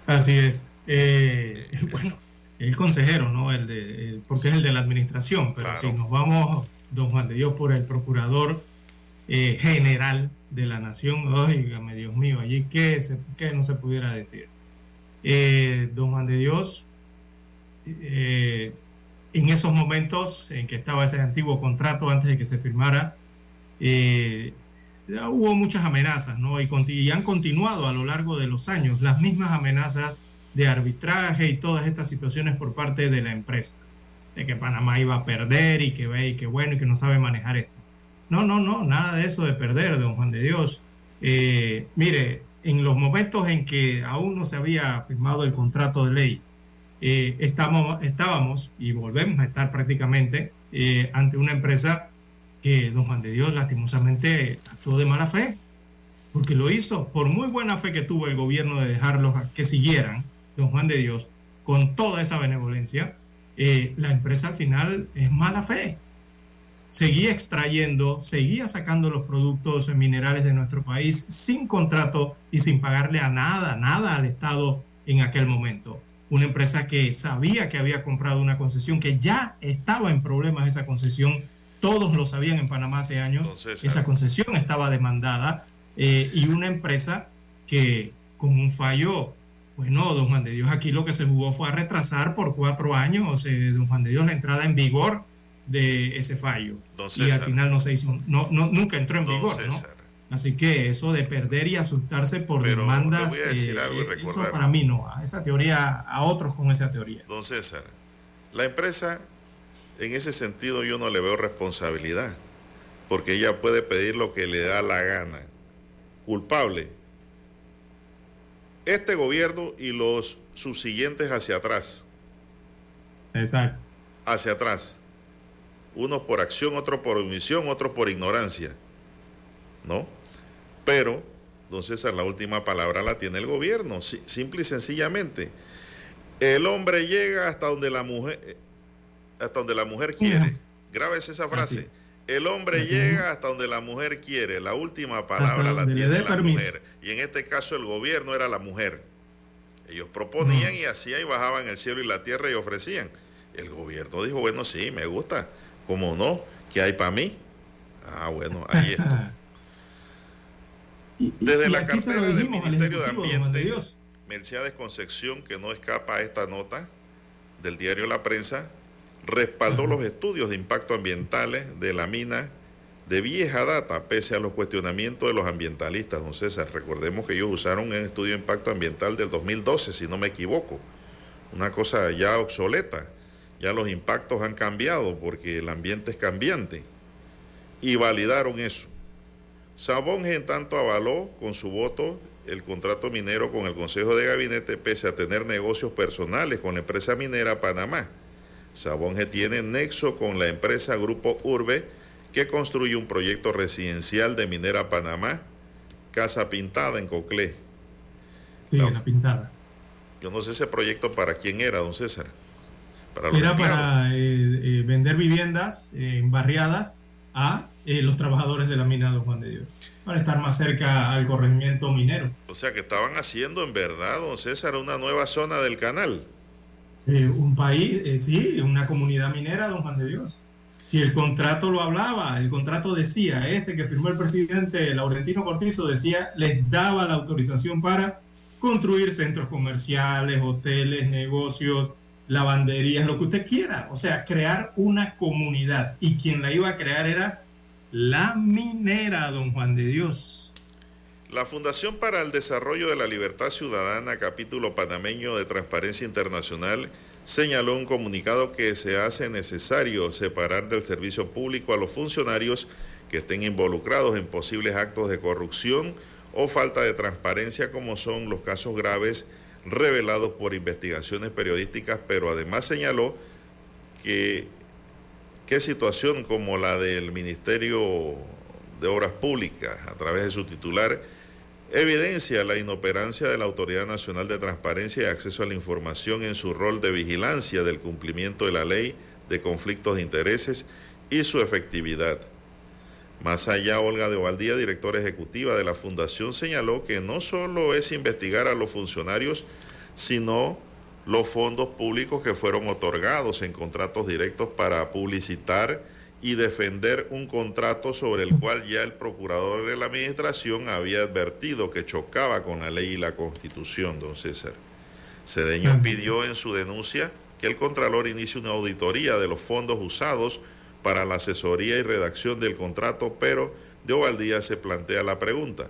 [SPEAKER 5] Así es. Eh, bueno, el consejero, ¿no? El de, porque es el de la administración, pero si nos vamos, don Juan de Dios, por el procurador eh, general de la nación, oígame, Dios mío, allí qué, qué no se pudiera decir. Eh, don Juan de Dios eh, en esos momentos en que estaba ese antiguo contrato antes de que se firmara, eh, hubo muchas amenazas, ¿no? Y, y, han continuado a lo largo de los años las mismas amenazas de arbitraje y todas estas situaciones por parte de la empresa, de que Panamá iba a perder y que ve y que bueno y que no sabe manejar esto. No, no, no, nada de eso de perder, don Juan de Dios. Eh, mire, en los momentos en que aún no se había firmado el contrato de ley, eh, estamos, estábamos y volvemos a estar prácticamente eh, ante una empresa que don Juan de Dios lastimosamente actuó de mala fe, porque lo hizo por muy buena fe que tuvo el gobierno de dejarlos que siguieran, don Juan de Dios, con toda esa benevolencia, eh, la empresa al final es mala fe. Seguía extrayendo, seguía sacando los productos minerales de nuestro país sin contrato y sin pagarle a nada, nada al Estado en aquel momento una empresa que sabía que había comprado una concesión, que ya estaba en problemas esa concesión, todos lo sabían en Panamá hace años, esa concesión estaba demandada, eh, y una empresa que con un fallo, bueno, don Juan de Dios aquí lo que se jugó fue a retrasar por cuatro años, o sea, don Juan de Dios la entrada en vigor de ese fallo. y al final no se hizo, no, no, nunca entró en vigor, ¿no? Así que eso de perder y asustarse por demandas, voy a decir algo y eso para mí no, a esa teoría, a otros con esa teoría.
[SPEAKER 1] Don César, la empresa En ese sentido yo no le veo responsabilidad, porque ella puede pedir lo que le da la gana. Culpable. Este gobierno y los subsiguientes hacia atrás.
[SPEAKER 5] Exacto.
[SPEAKER 1] Hacia atrás. Unos por acción, otros por omisión, otros por ignorancia. ¿No? Pero, don César, la última palabra la tiene el gobierno, simple y sencillamente. El hombre llega hasta donde la mujer, hasta donde la mujer quiere. Grábese esa frase. El hombre llega hasta donde la mujer quiere. La última palabra la tiene la mujer. Y en este caso el gobierno era la mujer. Ellos proponían y hacían y bajaban el cielo y la tierra y ofrecían. El gobierno dijo, bueno, sí, me gusta. ¿Cómo no? ¿Qué hay para mí? Ah, bueno, ahí está. Desde la cartera del Ministerio de Ambiente, Mercedes Concepción, que no escapa a esta nota del diario La Prensa, respaldó los estudios de impacto ambientales de la mina de vieja data, pese a los cuestionamientos de los ambientalistas, don César. Recordemos que ellos usaron un estudio de impacto ambiental del 2012, si no me equivoco. Una cosa ya obsoleta. Ya los impactos han cambiado porque el ambiente es cambiante. Y validaron eso. Sabonge en tanto avaló con su voto el contrato minero con el Consejo de Gabinete pese a tener negocios personales con la empresa minera Panamá. Sabonge tiene nexo con la empresa Grupo Urbe que construye un proyecto residencial de Minera Panamá, Casa Pintada en Coclé.
[SPEAKER 5] Sí, la, Pintada.
[SPEAKER 1] Yo no sé ese proyecto para quién era, don César.
[SPEAKER 5] era para eh, eh, vender viviendas eh, barriadas a los trabajadores de la mina de Juan de Dios, para estar más cerca al corregimiento minero.
[SPEAKER 1] O sea que estaban haciendo en verdad, don César, una nueva zona del canal.
[SPEAKER 5] Un país, sí, una comunidad minera, don Juan de Dios. Si el contrato lo hablaba, el contrato decía, ese que firmó el presidente Laurentino Cortizo decía, les daba la autorización para construir centros comerciales, hoteles, negocios, lavanderías, lo que usted quiera. O sea, crear una comunidad. Y quien la iba a crear era la minera, don Juan de Dios.
[SPEAKER 1] La Fundación para el Desarrollo de la Libertad Ciudadana, capítulo panameño de Transparencia Internacional, señaló un comunicado que se hace necesario separar del servicio público a los funcionarios que estén involucrados en posibles actos de corrupción o falta de transparencia como son los casos graves revelados por investigaciones periodísticas, pero además señaló que qué situación como la del Ministerio de Obras Públicas a través de su titular evidencia la inoperancia de la Autoridad Nacional de Transparencia y Acceso a la Información en su rol de vigilancia del cumplimiento de la ley de conflictos de intereses y su efectividad. Más allá, Olga de Ovaldía, directora ejecutiva de la Fundación, señaló que no solo es investigar a los funcionarios, sino los fondos públicos que fueron otorgados en contratos directos para publicitar y defender un contrato sobre el cual ya el procurador de la administración había advertido que chocaba con la ley y la constitución, don César. Cedeño pidió en su denuncia que el Contralor inicie una auditoría de los fondos usados para la asesoría y redacción del contrato, pero de Ovaldía se plantea la pregunta,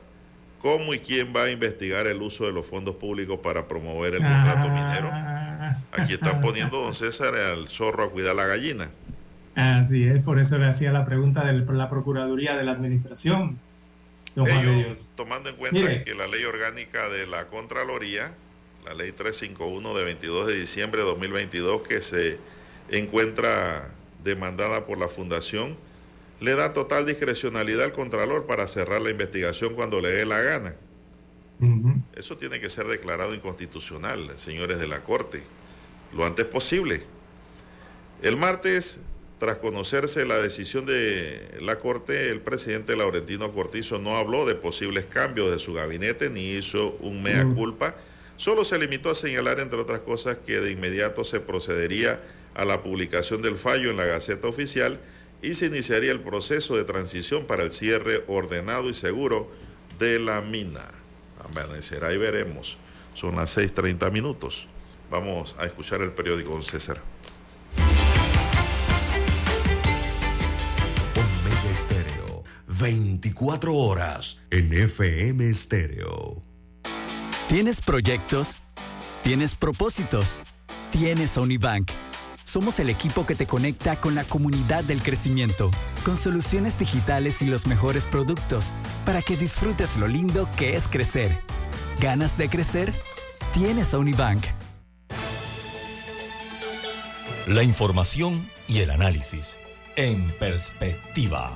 [SPEAKER 1] ¿cómo y quién va a investigar el uso de los fondos públicos para promover el contrato minero? Aquí están poniendo, don César, al zorro a cuidar la gallina.
[SPEAKER 5] Así es, por eso le hacía la pregunta de la Procuraduría de la Administración.
[SPEAKER 1] tomando en cuenta que la ley orgánica de la Contraloría, la ley 351 de 22 de diciembre de 2022, que se encuentra demandada por la Fundación, le da total discrecionalidad al Contralor para cerrar la investigación cuando le dé la gana. Eso tiene que ser declarado inconstitucional, señores de la Corte, lo antes posible. El martes tras conocerse la decisión de la Corte, el presidente Laurentino Cortizo no habló de posibles cambios de su gabinete ni hizo un mea culpa, solo se limitó a señalar, entre otras cosas, que de inmediato se procedería a la publicación del fallo en la Gaceta Oficial y se iniciaría el proceso de transición para el cierre ordenado y seguro de la mina. Amanecerá y veremos. Son las 6.30 minutos. Vamos a escuchar el periódico César.
[SPEAKER 4] 24 horas en FM Estéreo.
[SPEAKER 10] ¿Tienes proyectos? ¿Tienes propósitos? ¿Tienes a Unibank? Somos el equipo que te conecta con la comunidad del crecimiento, con soluciones digitales y los mejores productos, para que disfrutes lo lindo que es crecer. ¿Ganas de crecer? Tienes a Unibank.
[SPEAKER 2] La información y el análisis. En perspectiva.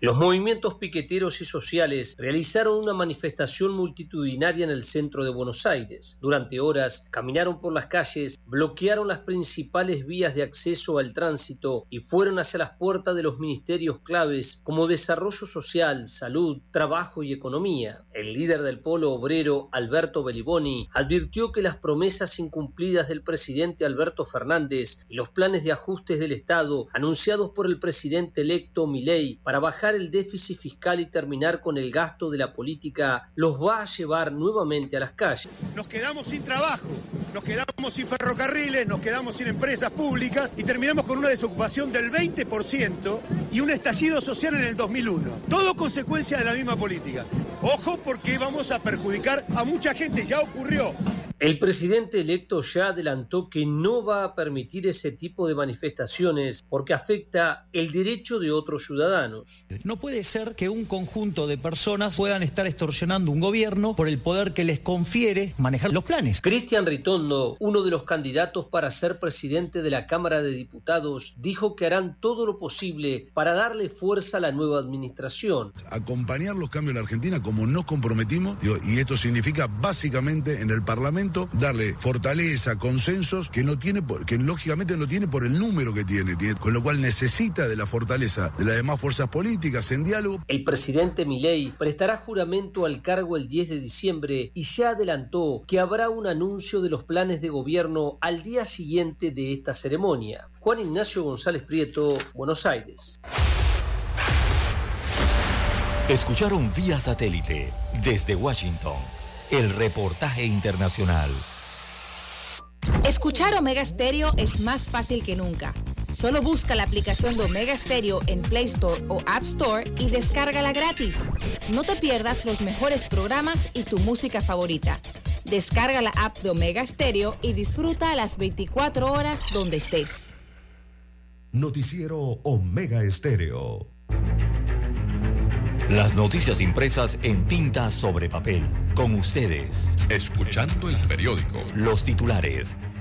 [SPEAKER 11] Los movimientos piqueteros y sociales realizaron una manifestación multitudinaria en el centro de Buenos Aires. Durante horas caminaron por las calles, bloquearon las principales vías de acceso al tránsito y fueron hacia las puertas de los ministerios claves como Desarrollo Social, Salud, Trabajo y Economía. El líder del polo obrero, Alberto Beliboni, advirtió que las promesas incumplidas del presidente Alberto Fernández y los planes de ajustes del Estado anunciados por el presidente electo Milei para bajar el déficit fiscal y terminar con el gasto de la política los va a llevar nuevamente a las calles.
[SPEAKER 12] Nos quedamos sin trabajo, nos quedamos sin ferrocarriles, nos quedamos sin empresas públicas y terminamos con una desocupación del 20% y un estallido social en el 2001. Todo consecuencia de la misma política. Ojo porque vamos a perjudicar a mucha gente, ya ocurrió.
[SPEAKER 11] El presidente electo ya adelantó que no va a permitir ese tipo de manifestaciones porque afecta el derecho de otros ciudadanos.
[SPEAKER 13] No puede ser que un conjunto de personas puedan estar extorsionando un gobierno por el poder que les confiere manejar los planes.
[SPEAKER 11] Cristian Ritondo, uno de los candidatos para ser presidente de la Cámara de Diputados, dijo que harán todo lo posible para darle fuerza a la nueva administración.
[SPEAKER 14] Acompañar los cambios en la Argentina como nos comprometimos, digo, y esto significa básicamente en el Parlamento darle fortaleza, consensos que no tiene, por, que lógicamente no tiene por el número que tiene, tiene, con lo cual necesita de la fortaleza de las demás fuerzas políticas en diálogo.
[SPEAKER 11] El presidente Milei prestará juramento al cargo el 10 de diciembre y ya adelantó que habrá un anuncio de los planes de gobierno al día siguiente de esta ceremonia. Juan Ignacio González Prieto, Buenos Aires.
[SPEAKER 2] Escucharon vía satélite desde Washington el reportaje internacional.
[SPEAKER 6] Escuchar Omega Stereo es más fácil que nunca. Solo busca la aplicación de Omega Stereo en Play Store o App Store y descárgala gratis. No te pierdas los mejores programas y tu música favorita. Descarga la app de Omega Stereo y disfruta las 24 horas donde estés.
[SPEAKER 4] Noticiero Omega Estéreo.
[SPEAKER 2] Las noticias impresas en tinta sobre papel. Con ustedes.
[SPEAKER 15] Escuchando el periódico.
[SPEAKER 2] Los titulares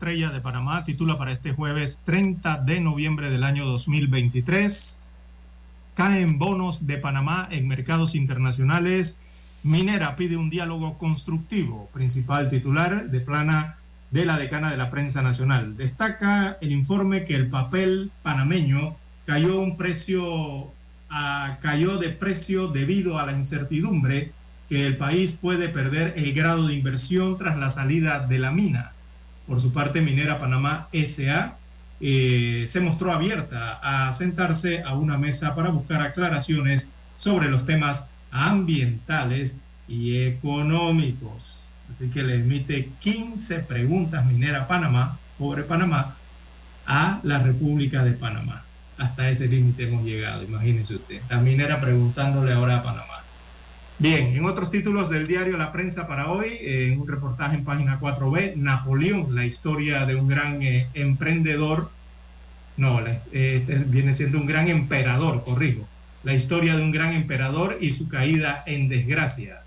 [SPEAKER 5] Estrella de Panamá titula para este jueves 30 de noviembre del año 2023. Caen bonos de Panamá en mercados internacionales. Minera pide un diálogo constructivo. Principal titular de plana de la decana de la prensa nacional. Destaca el informe que el papel panameño cayó un precio, cayó de precio debido a la incertidumbre que el país puede perder el grado de inversión tras la salida de la mina. Por su parte, Minera Panamá SA eh, se mostró abierta a sentarse a una mesa para buscar aclaraciones sobre los temas ambientales y económicos. Así que le emite 15 preguntas Minera Panamá, pobre Panamá, a la República de Panamá. Hasta ese límite hemos llegado, imagínense usted. La minera preguntándole ahora a Panamá. Bien, en otros títulos del diario La Prensa para hoy, en un reportaje en página 4B, Napoleón, la historia de un gran eh, emprendedor. No, este viene siendo un gran emperador, corrijo. La historia de un gran emperador y su caída en desgracia.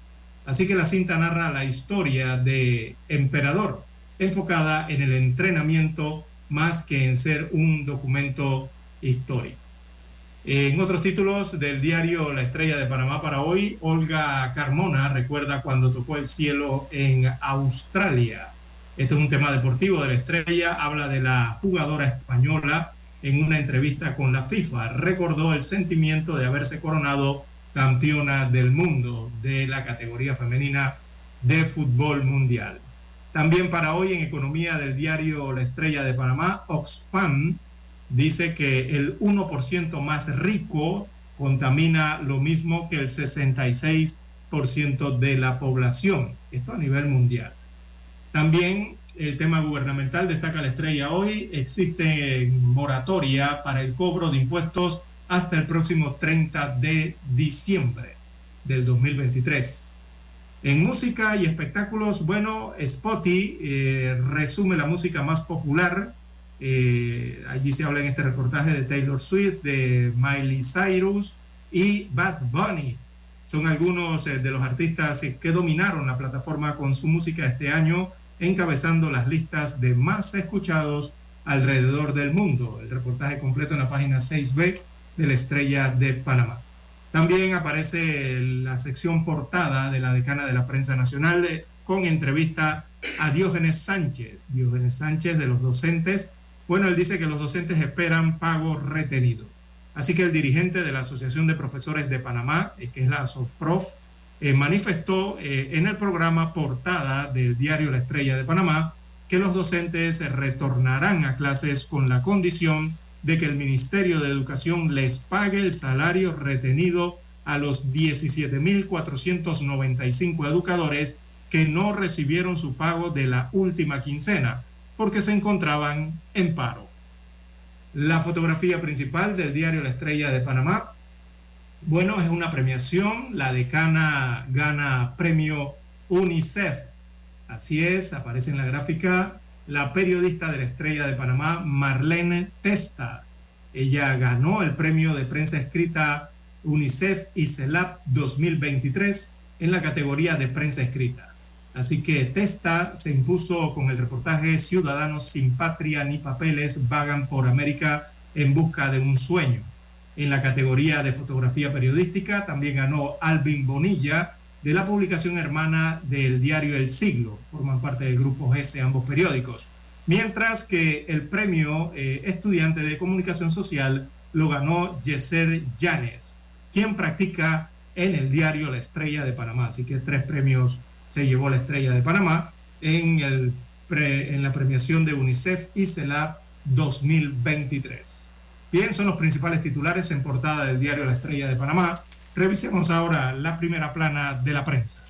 [SPEAKER 5] Así que la cinta narra la historia de emperador, enfocada en el entrenamiento más que en ser un documento histórico. En otros títulos del diario La Estrella de Panamá para hoy, Olga Carmona recuerda cuando tocó el cielo en Australia. Este es un tema deportivo de la estrella, habla de la jugadora española en una entrevista con la FIFA. Recordó el sentimiento de haberse coronado campeona del mundo de la categoría femenina de fútbol mundial. También para hoy en economía del diario La Estrella de Panamá, Oxfam dice que el 1% más rico contamina lo mismo que el 66% de la población. Esto a nivel mundial. También el tema gubernamental destaca la estrella hoy. Existe moratoria para el cobro de impuestos hasta el próximo 30 de diciembre del 2023. En música y espectáculos, bueno, Spotty eh, resume la música más popular eh, allí se habla en este reportaje de Taylor Swift, de Miley Cyrus y Bad Bunny. Son algunos eh, de los artistas que dominaron la plataforma con su música este año, encabezando las listas de más escuchados alrededor del mundo. El reportaje completo en la página 6B de la Estrella de Panamá. También aparece la sección portada de la decana de la prensa nacional eh, con entrevista a Diógenes Sánchez, Diógenes Sánchez de los docentes bueno, él dice que los docentes esperan pago retenido. Así que el dirigente de la Asociación de Profesores de Panamá, eh, que es la SOPROF, eh, manifestó eh, en el programa portada del diario La Estrella de Panamá que los docentes retornarán a clases con la condición de que el Ministerio de Educación les pague el salario retenido a los 17.495 educadores que no recibieron su pago de la última quincena porque se encontraban en paro. La fotografía principal del diario La Estrella de Panamá, bueno, es una premiación, la decana gana premio UNICEF. Así es, aparece en la gráfica la periodista de la Estrella de Panamá, Marlene Testa. Ella ganó el premio de prensa escrita UNICEF y CELAP 2023 en la categoría de prensa escrita. Así que Testa se impuso con el reportaje Ciudadanos sin patria ni papeles vagan por América en busca de un sueño. En la categoría de fotografía periodística también ganó Alvin Bonilla de la publicación hermana del diario El Siglo. Forman parte del grupo GS ambos periódicos. Mientras que el premio eh, estudiante de comunicación social lo ganó Yeser Llanes, quien practica en el diario La Estrella de Panamá. Así que tres premios se llevó la estrella de Panamá en, el en la premiación de UNICEF y CELAP 2023. Bien, son los principales titulares en portada del diario La Estrella de Panamá. Revisemos ahora la primera plana de la prensa.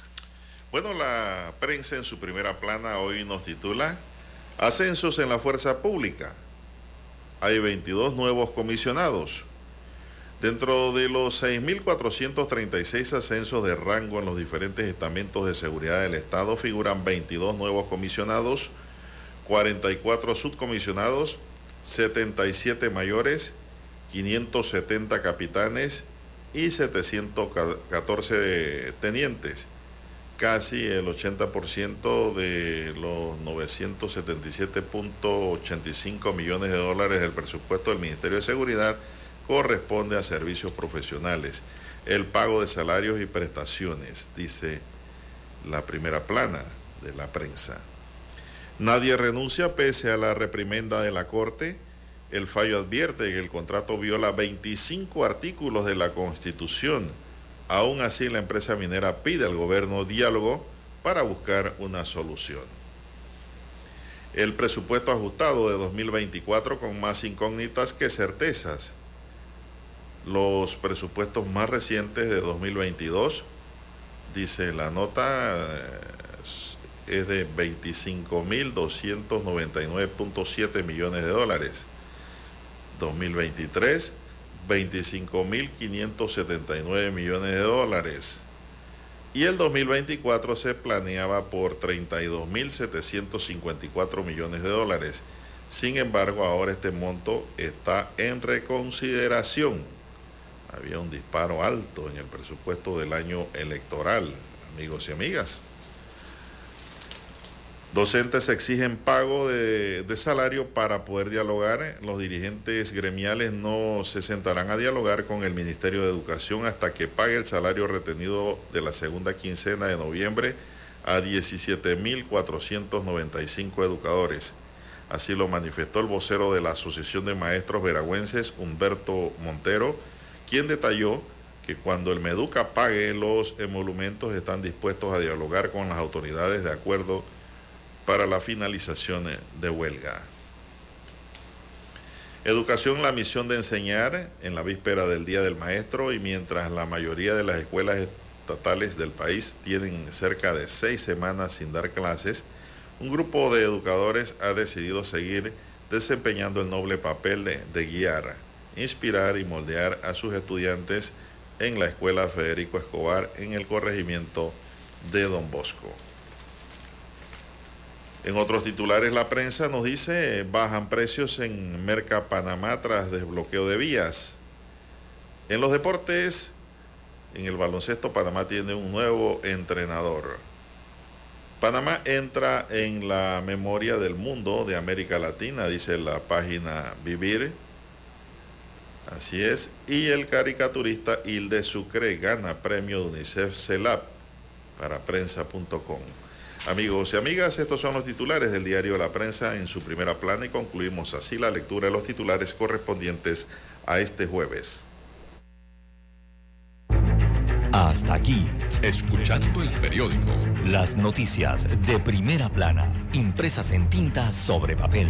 [SPEAKER 1] Bueno, la prensa en su primera plana hoy nos titula Ascensos en la fuerza pública. Hay 22 nuevos comisionados. Dentro de los 6.436 ascensos de rango en los diferentes estamentos de seguridad del Estado figuran 22 nuevos comisionados, 44 subcomisionados, 77 mayores, 570 capitanes y 714 tenientes. Casi el 80% de los 977.85 millones de dólares del presupuesto del Ministerio de Seguridad corresponde a servicios profesionales, el pago de salarios y prestaciones, dice la primera plana de la prensa. Nadie renuncia pese a la reprimenda de la Corte. El fallo advierte que el contrato viola 25 artículos de la Constitución. Aún así, la empresa minera pide al gobierno diálogo para buscar una solución. El presupuesto ajustado de 2024 con más incógnitas que certezas los presupuestos más recientes de 2022, dice la nota, eh, es de 25.299.7 millones de dólares. 2023, 25.579 millones de dólares. Y el 2024 se planeaba por 32.754 millones de dólares. Sin embargo, ahora este monto está en reconsideración. Había un disparo alto en el presupuesto del año electoral, amigos y amigas. Docentes exigen pago de, salario para poder dialogar. Los dirigentes gremiales no se sentarán a dialogar con el Ministerio de Educación hasta que pague el salario retenido de la segunda quincena de noviembre a 17.495 educadores. Así lo manifestó el vocero de la Asociación de Maestros Veragüenses, Humberto Montero, quien detalló que cuando el Meduca pague los emolumentos están dispuestos a dialogar con las autoridades de acuerdo para la finalización de huelga. Educación, la misión de enseñar en la víspera del Día del Maestro y mientras la mayoría de las escuelas estatales del país tienen cerca de seis semanas sin dar clases, un grupo de educadores ha decidido seguir desempeñando el noble papel de, de guiar, inspirar y moldear a sus estudiantes en la Escuela Federico Escobar en el corregimiento de Don Bosco. En otros titulares, la prensa nos dice, bajan precios en Merca Panamá tras desbloqueo de vías. En los deportes, en el baloncesto, Panamá tiene un nuevo entrenador. Panamá entra en la memoria del mundo de América Latina, dice la página Vivir. Así es. Y el caricaturista Hilde Sucre gana premio de UNICEF CELAP para prensa.com. Amigos y amigas, estos son los titulares del diario La Prensa en su primera plana y concluimos así la lectura de los titulares correspondientes a este jueves.
[SPEAKER 2] Hasta aquí,
[SPEAKER 15] escuchando el periódico.
[SPEAKER 2] Las noticias de primera plana, impresas en tinta sobre papel.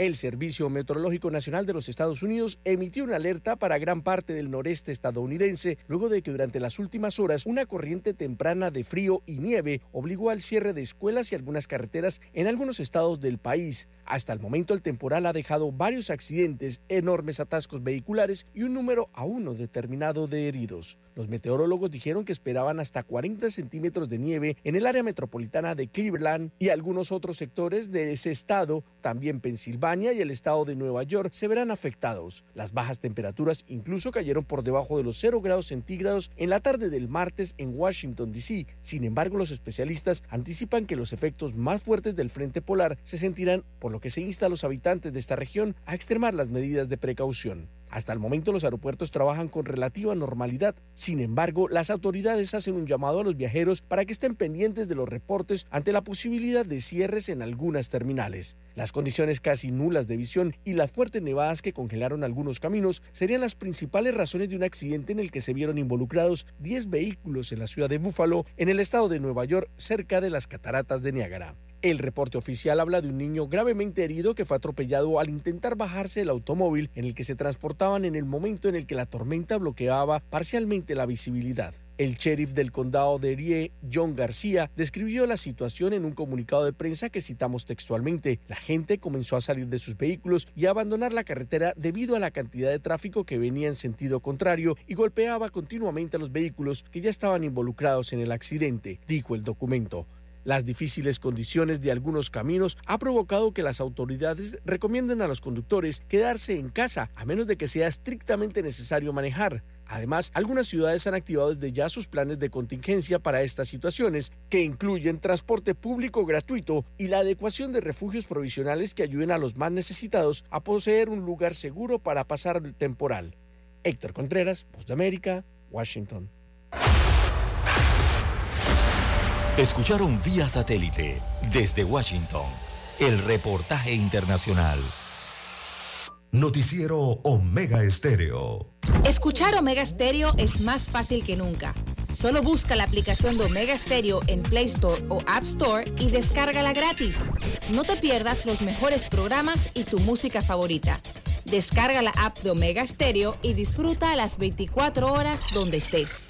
[SPEAKER 16] El Servicio Meteorológico Nacional de los Estados Unidos emitió una alerta para gran parte del noreste estadounidense luego de que durante las últimas horas una corriente temprana de frío y nieve obligó al cierre de escuelas y algunas carreteras en algunos estados del país. Hasta el momento el temporal ha dejado varios accidentes, enormes atascos vehiculares y un número aún no determinado de heridos. Los meteorólogos dijeron que esperaban hasta 40 centímetros de nieve en el área metropolitana de Cleveland y algunos otros sectores de ese estado, también Pensilvania y el estado de Nueva York, se verán afectados. Las bajas temperaturas incluso cayeron por debajo de los 0 grados centígrados en la tarde del martes en Washington, D.C. Sin embargo, los especialistas anticipan que los efectos más fuertes del frente polar se sentirán, por lo que se insta a los habitantes de esta región a extremar las medidas de precaución. Hasta el momento los aeropuertos trabajan con relativa normalidad. Sin embargo, las autoridades hacen un llamado a los viajeros para que estén pendientes de los reportes ante la posibilidad de cierres en algunas terminales. Las condiciones casi nulas de visión y las fuertes nevadas que congelaron algunos caminos serían las principales razones de un accidente en el que se vieron involucrados 10 vehículos en la ciudad de Buffalo, en el estado de Nueva York, cerca de las cataratas de Niágara. El reporte oficial habla de un niño gravemente herido que fue atropellado al intentar bajarse del automóvil en el que se transportaban en el momento en el que la tormenta bloqueaba parcialmente la visibilidad. El sheriff del condado de Erie, John García, describió la situación en un comunicado de prensa que citamos textualmente. La gente comenzó a salir de sus vehículos y a abandonar la carretera debido a la cantidad de tráfico que venía en sentido contrario y golpeaba continuamente a los vehículos que ya estaban involucrados en el accidente, dijo el documento. Las difíciles condiciones de algunos caminos ha provocado que las autoridades recomienden a los conductores quedarse en casa a menos de que sea estrictamente necesario manejar. Además, algunas ciudades han activado desde ya sus planes de contingencia para estas situaciones, que incluyen transporte público gratuito y la adecuación de refugios provisionales que ayuden a los más necesitados a poseer un lugar seguro para pasar el temporal. Héctor Contreras, Voz de América, Washington.
[SPEAKER 2] Escucharon vía satélite desde Washington el reportaje internacional.
[SPEAKER 4] Noticiero Omega Estéreo.
[SPEAKER 6] Escuchar Omega Stereo es más fácil que nunca. Solo busca la aplicación de Omega Stereo en Play Store o App Store y descárgala gratis. No te pierdas los mejores programas y tu música favorita. Descarga la app de Omega Stereo y disfruta las 24 horas donde estés.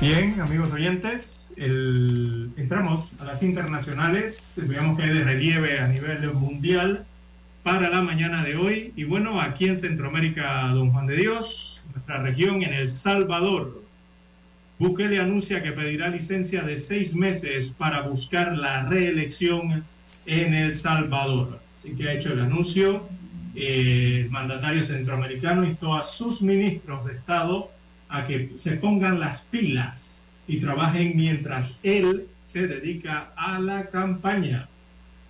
[SPEAKER 5] Bien, amigos oyentes, el- entramos a las internacionales, veamos que hay de relieve a nivel mundial para la mañana de hoy. Y bueno, aquí en Centroamérica, don Juan de Dios, nuestra región, en El Salvador, Bukele anuncia que pedirá licencia de seis meses para buscar la reelección en El Salvador. Así que ha hecho el anuncio. Eh, el mandatario centroamericano instó a sus ministros de Estado a que se pongan las pilas y trabajen mientras él se dedica a la campaña.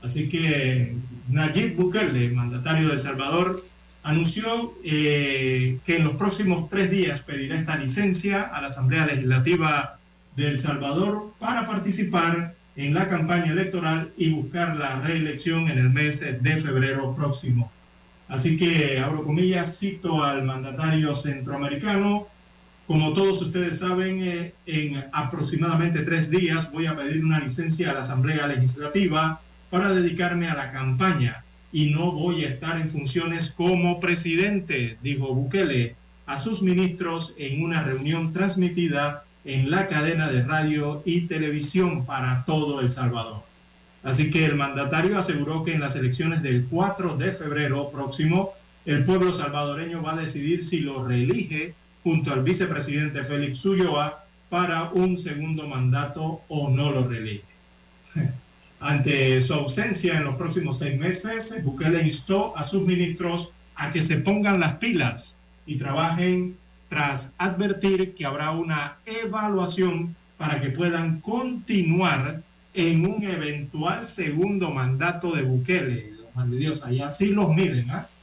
[SPEAKER 5] Así que Nayib Bukele, mandatario de El Salvador, anunció eh, que en los próximos tres días pedirá esta licencia a la Asamblea Legislativa de El Salvador para participar en la campaña electoral y buscar la reelección en el mes de febrero próximo. Así que, abro comillas, cito al mandatario centroamericano, como todos ustedes saben, eh, en aproximadamente tres días voy a pedir una licencia a la Asamblea Legislativa para dedicarme a la campaña y no voy a estar en funciones como presidente, dijo Bukele a sus ministros en una reunión transmitida en la cadena de radio y televisión para todo El Salvador. Así que el mandatario aseguró que en las elecciones del 4 de febrero próximo, el pueblo salvadoreño va a decidir si lo reelige junto al vicepresidente Félix Ulloa para un segundo mandato o no lo reelige. Ante su ausencia en los próximos seis meses, Bukele instó a sus ministros a que se pongan las pilas y trabajen tras advertir que habrá una evaluación para que puedan continuar en un eventual segundo mandato de Bukele. De Dios, allá sí los miden. ¿ah? Eh,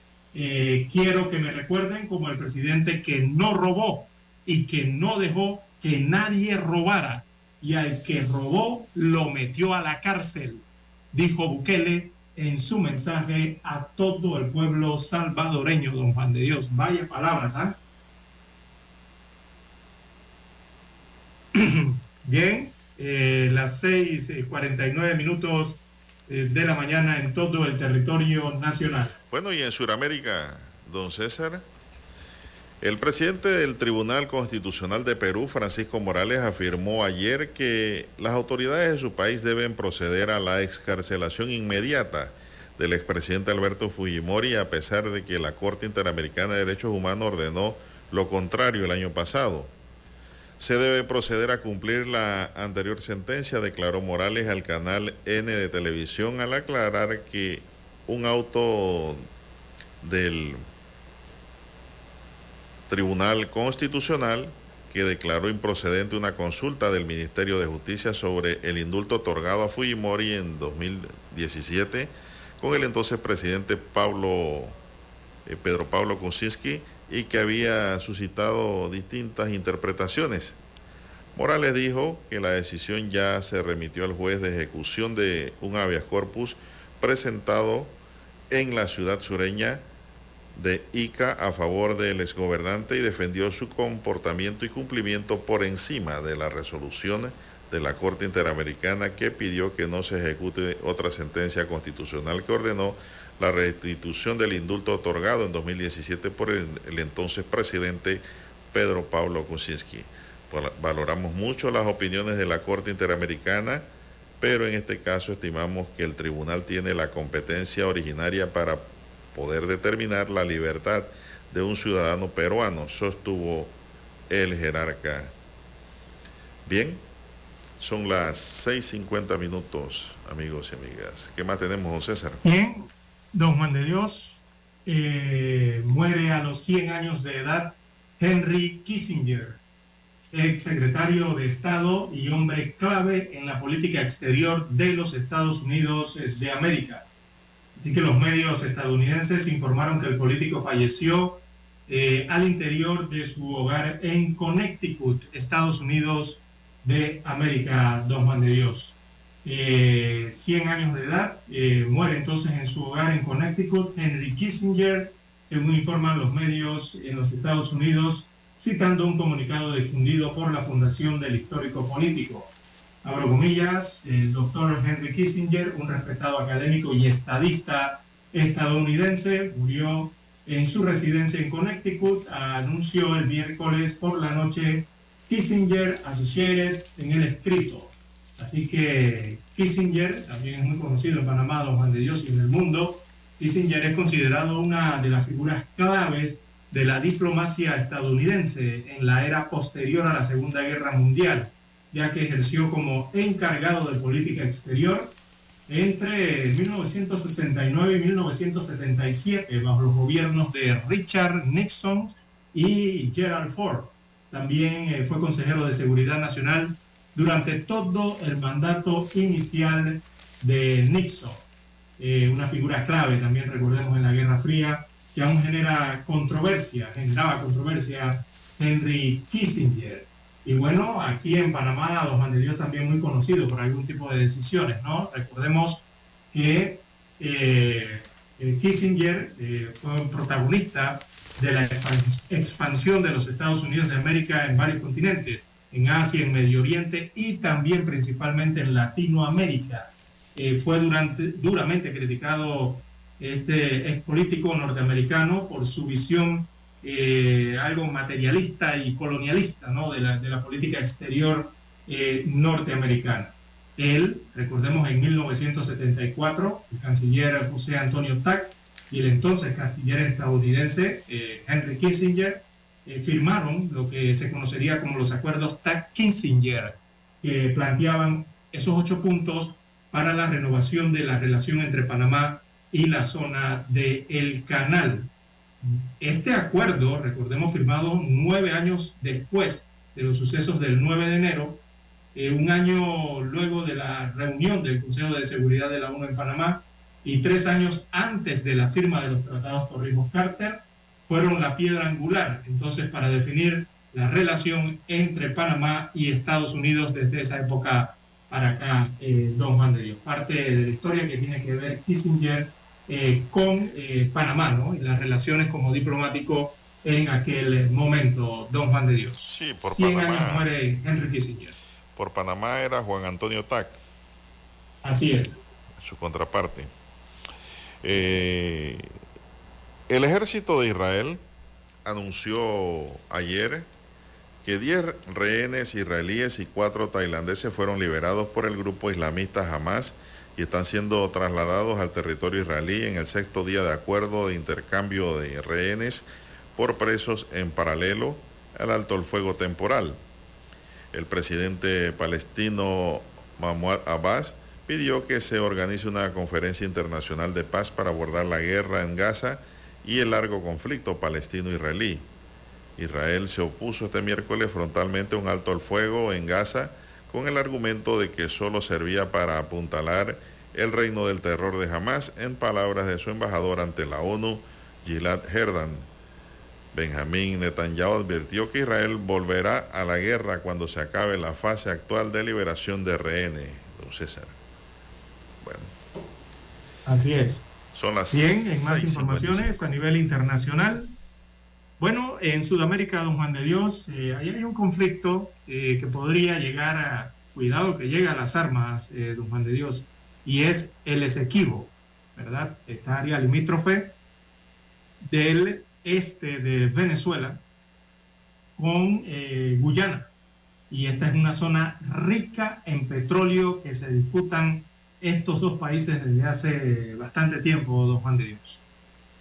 [SPEAKER 5] quiero que me recuerden como el presidente que no robó y que no dejó que nadie robara y al que robó lo metió a la cárcel, dijo Bukele en su mensaje a todo el pueblo salvadoreño, don Juan de Dios. Vaya palabras, ¿ah? Bien, eh, las 6:49 minutos eh, de la mañana en todo el territorio nacional.
[SPEAKER 1] Bueno, y en Sudamérica, don César, el presidente del Tribunal Constitucional de Perú, Francisco Morales, afirmó ayer que las autoridades de su país deben proceder a la excarcelación inmediata del expresidente Alberto Fujimori, a pesar de que la Corte Interamericana de Derechos Humanos ordenó lo contrario el año pasado. Se debe proceder a cumplir la anterior sentencia, declaró Morales al canal N de televisión al aclarar que un auto del Tribunal Constitucional que declaró improcedente una consulta del Ministerio de Justicia sobre el indulto otorgado a Fujimori en 2017 con el entonces presidente Pablo eh, Pedro Pablo Kuczynski y que había suscitado distintas interpretaciones. Morales dijo que la decisión ya se remitió al juez de ejecución de un habeas corpus presentado en la ciudad sureña de Ica a favor del exgobernante y defendió su comportamiento y cumplimiento por encima de la resolución de la Corte Interamericana que pidió que no se ejecute otra sentencia constitucional que ordenó la restitución del indulto otorgado en 2017 por el, el entonces presidente Pedro Pablo Kuczynski. Valoramos mucho las opiniones de la Corte Interamericana, pero en este caso estimamos que el tribunal tiene la competencia originaria para poder determinar la libertad de un ciudadano peruano, sostuvo el jerarca. Bien, son las 6.50 minutos, amigos y amigas. ¿Qué más tenemos, don César?
[SPEAKER 5] Bien, don Juan de Dios eh, muere a los 100 años de edad Henry Kissinger, ex secretario de Estado y hombre clave en la política exterior de los Estados Unidos de América. Así que los medios estadounidenses informaron que el político falleció eh, al interior de su hogar en Connecticut, Estados Unidos de América, don Juan de Dios. Eh, 100 años de edad, eh, muere entonces en su hogar en Connecticut Henry Kissinger, según informan los medios en los Estados Unidos, citando un comunicado difundido por la Fundación del Histórico Político. Abro comillas, el doctor Henry Kissinger, un respetado académico y estadista estadounidense, murió en su residencia en Connecticut, anunció el miércoles por la noche Kissinger Associated en el escrito. Así que Kissinger, también es muy conocido en Panamá, don Juan de Dios y en el mundo, Kissinger es considerado una de las figuras claves de la diplomacia estadounidense en la era posterior a la Segunda Guerra Mundial, ya que ejerció como encargado de política exterior entre 1969 y 1977 bajo los gobiernos de Richard Nixon y Gerald Ford. También eh, fue consejero de Seguridad Nacional durante todo el mandato inicial de Nixon. Eh, una figura clave también, recordemos, en la Guerra Fría, que aún genera controversia, generaba controversia Henry Kissinger. Y bueno, aquí en Panamá, Don Juan de Dios también muy conocido por algún tipo de decisiones, ¿no? Recordemos que eh, eh, Kissinger eh, fue un protagonista de la expansión de los Estados Unidos de América en varios continentes, en Asia, en Medio Oriente y también principalmente en Latinoamérica. fue durante, duramente criticado este ex político norteamericano por su visión eh, algo materialista y colonialista ¿no? de, la, de la política exterior eh, norteamericana. Él, recordemos, en 1974, el canciller José Antonio Tack y el entonces canciller estadounidense eh, Henry Kissinger firmaron lo que se conocería como los acuerdos Tack-Kissinger, que planteaban esos ocho puntos para la renovación de la relación entre Panamá y la zona del el canal. Este acuerdo, recordemos, firmado nueve años después de los sucesos del 9 de enero, eh, un año luego de la reunión del Consejo de Seguridad de la ONU en Panamá y tres años antes de la firma de los tratados Torrijos-Carter, fueron la piedra angular, entonces, para definir la relación entre Panamá y Estados Unidos desde esa época para acá, eh, don Juan de Dios. Parte de la historia que tiene que ver Kissinger eh, con eh, Panamá, ¿no? Y las relaciones como diplomático en aquel momento, don Juan de Dios.
[SPEAKER 1] Sí, por
[SPEAKER 5] 100
[SPEAKER 1] Panamá.
[SPEAKER 5] años muere Henry Kissinger.
[SPEAKER 1] Por Panamá era Juan Antonio Tac,
[SPEAKER 5] Así es.
[SPEAKER 1] su contraparte. Eh, el ejército de Israel anunció ayer que 10 rehenes israelíes y 4 tailandeses fueron liberados por el grupo islamista Hamas y están siendo trasladados al territorio israelí en el sexto día de acuerdo de intercambio de rehenes por presos en paralelo al alto el fuego temporal. El presidente palestino Mahmoud Abbas pidió que se organice una conferencia internacional de paz para abordar la guerra en Gaza y el largo conflicto palestino-israelí. Israel se opuso este miércoles frontalmente a un alto al fuego en Gaza con el argumento de que solo servía para apuntalar el reino del terror de Hamas, en palabras de su embajador ante la ONU, Gilad Herdan. Benjamín Netanyahu advirtió que Israel volverá a la guerra cuando se acabe la fase actual de liberación de rehenes. Don César. Bueno,
[SPEAKER 5] Así es.
[SPEAKER 1] son las
[SPEAKER 5] Bien, en más
[SPEAKER 1] 6:55.
[SPEAKER 5] informaciones a nivel internacional. Bueno, en Sudamérica, don Juan de Dios, eh, ahí hay un conflicto eh, que podría llegar a, cuidado que llega a las armas, eh, don Juan de Dios, y es el Esequibo, ¿verdad? Esta área limítrofe del este de Venezuela con Guyana. Y esta es una zona rica en petróleo que se disputan estos dos países desde hace bastante tiempo, don Juan de Dios.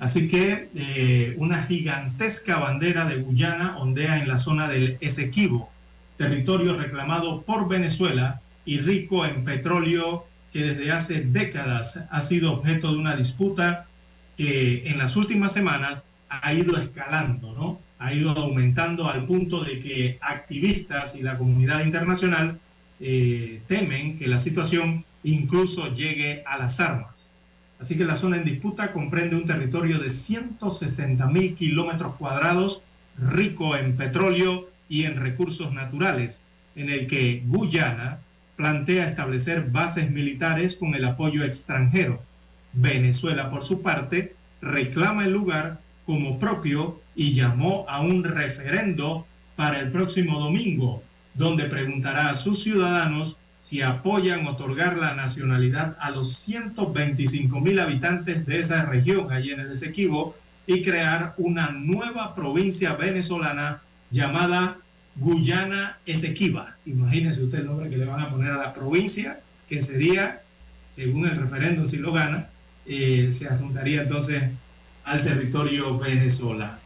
[SPEAKER 5] Así que eh, una gigantesca bandera de Guyana ondea en la zona del Esequibo, territorio reclamado por Venezuela y rico en petróleo que desde hace décadas ha sido objeto de una disputa que en las últimas semanas ha ido escalando, ¿no? Ha ido aumentando al punto de que activistas y la comunidad internacional eh, temen que la situación incluso llegue a las armas. Así que la zona en disputa comprende un territorio de 160 mil kilómetros cuadrados, rico en petróleo y en recursos naturales, en el que Guyana plantea establecer bases militares con el apoyo extranjero. Venezuela, por su parte, reclama el lugar como propio y llamó a un referendo para el próximo domingo, donde preguntará a sus ciudadanos si apoyan otorgar la nacionalidad a los 125 mil habitantes de esa región allí en el Esequibo y crear una nueva provincia venezolana llamada Guyana Esequiba. Imagínense usted el nombre que le van a poner a la provincia, que sería, según el referéndum, si lo gana, eh, se adjuntaría entonces al territorio venezolano.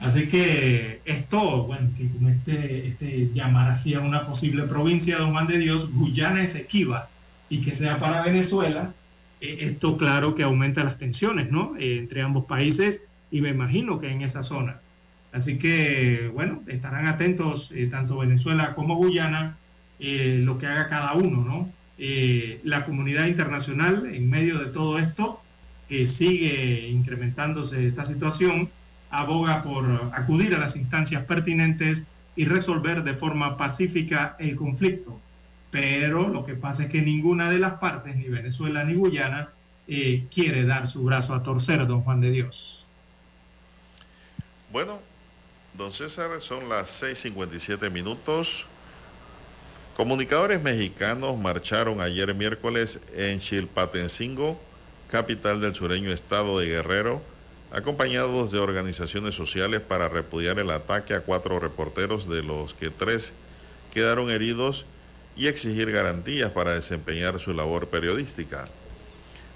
[SPEAKER 5] Así que esto, bueno, que con este, este llamar así a una posible provincia, don Juan de Dios, Guyana Esequiba, y que sea para Venezuela, eh, esto claro que aumenta las tensiones, ¿no? Eh, entre ambos países y me imagino que en esa zona. Así que, bueno, estarán atentos eh, tanto Venezuela como Guyana, eh, lo que haga cada uno, ¿no? Eh, la comunidad internacional, en medio de todo esto, que sigue incrementándose esta situación, aboga por acudir a las instancias pertinentes y resolver de forma pacífica el conflicto. Pero lo que pasa es que ninguna de las partes, ni Venezuela ni Guyana, quiere dar su brazo a torcer, don Juan de Dios.
[SPEAKER 1] Bueno, Don César, son las 6.57 minutos. Comunicadores mexicanos marcharon ayer miércoles en Chilpatencingo, capital del sureño estado de Guerrero, acompañados de organizaciones sociales para repudiar el ataque a cuatro reporteros, de los que tres quedaron heridos, y exigir garantías para desempeñar su labor periodística.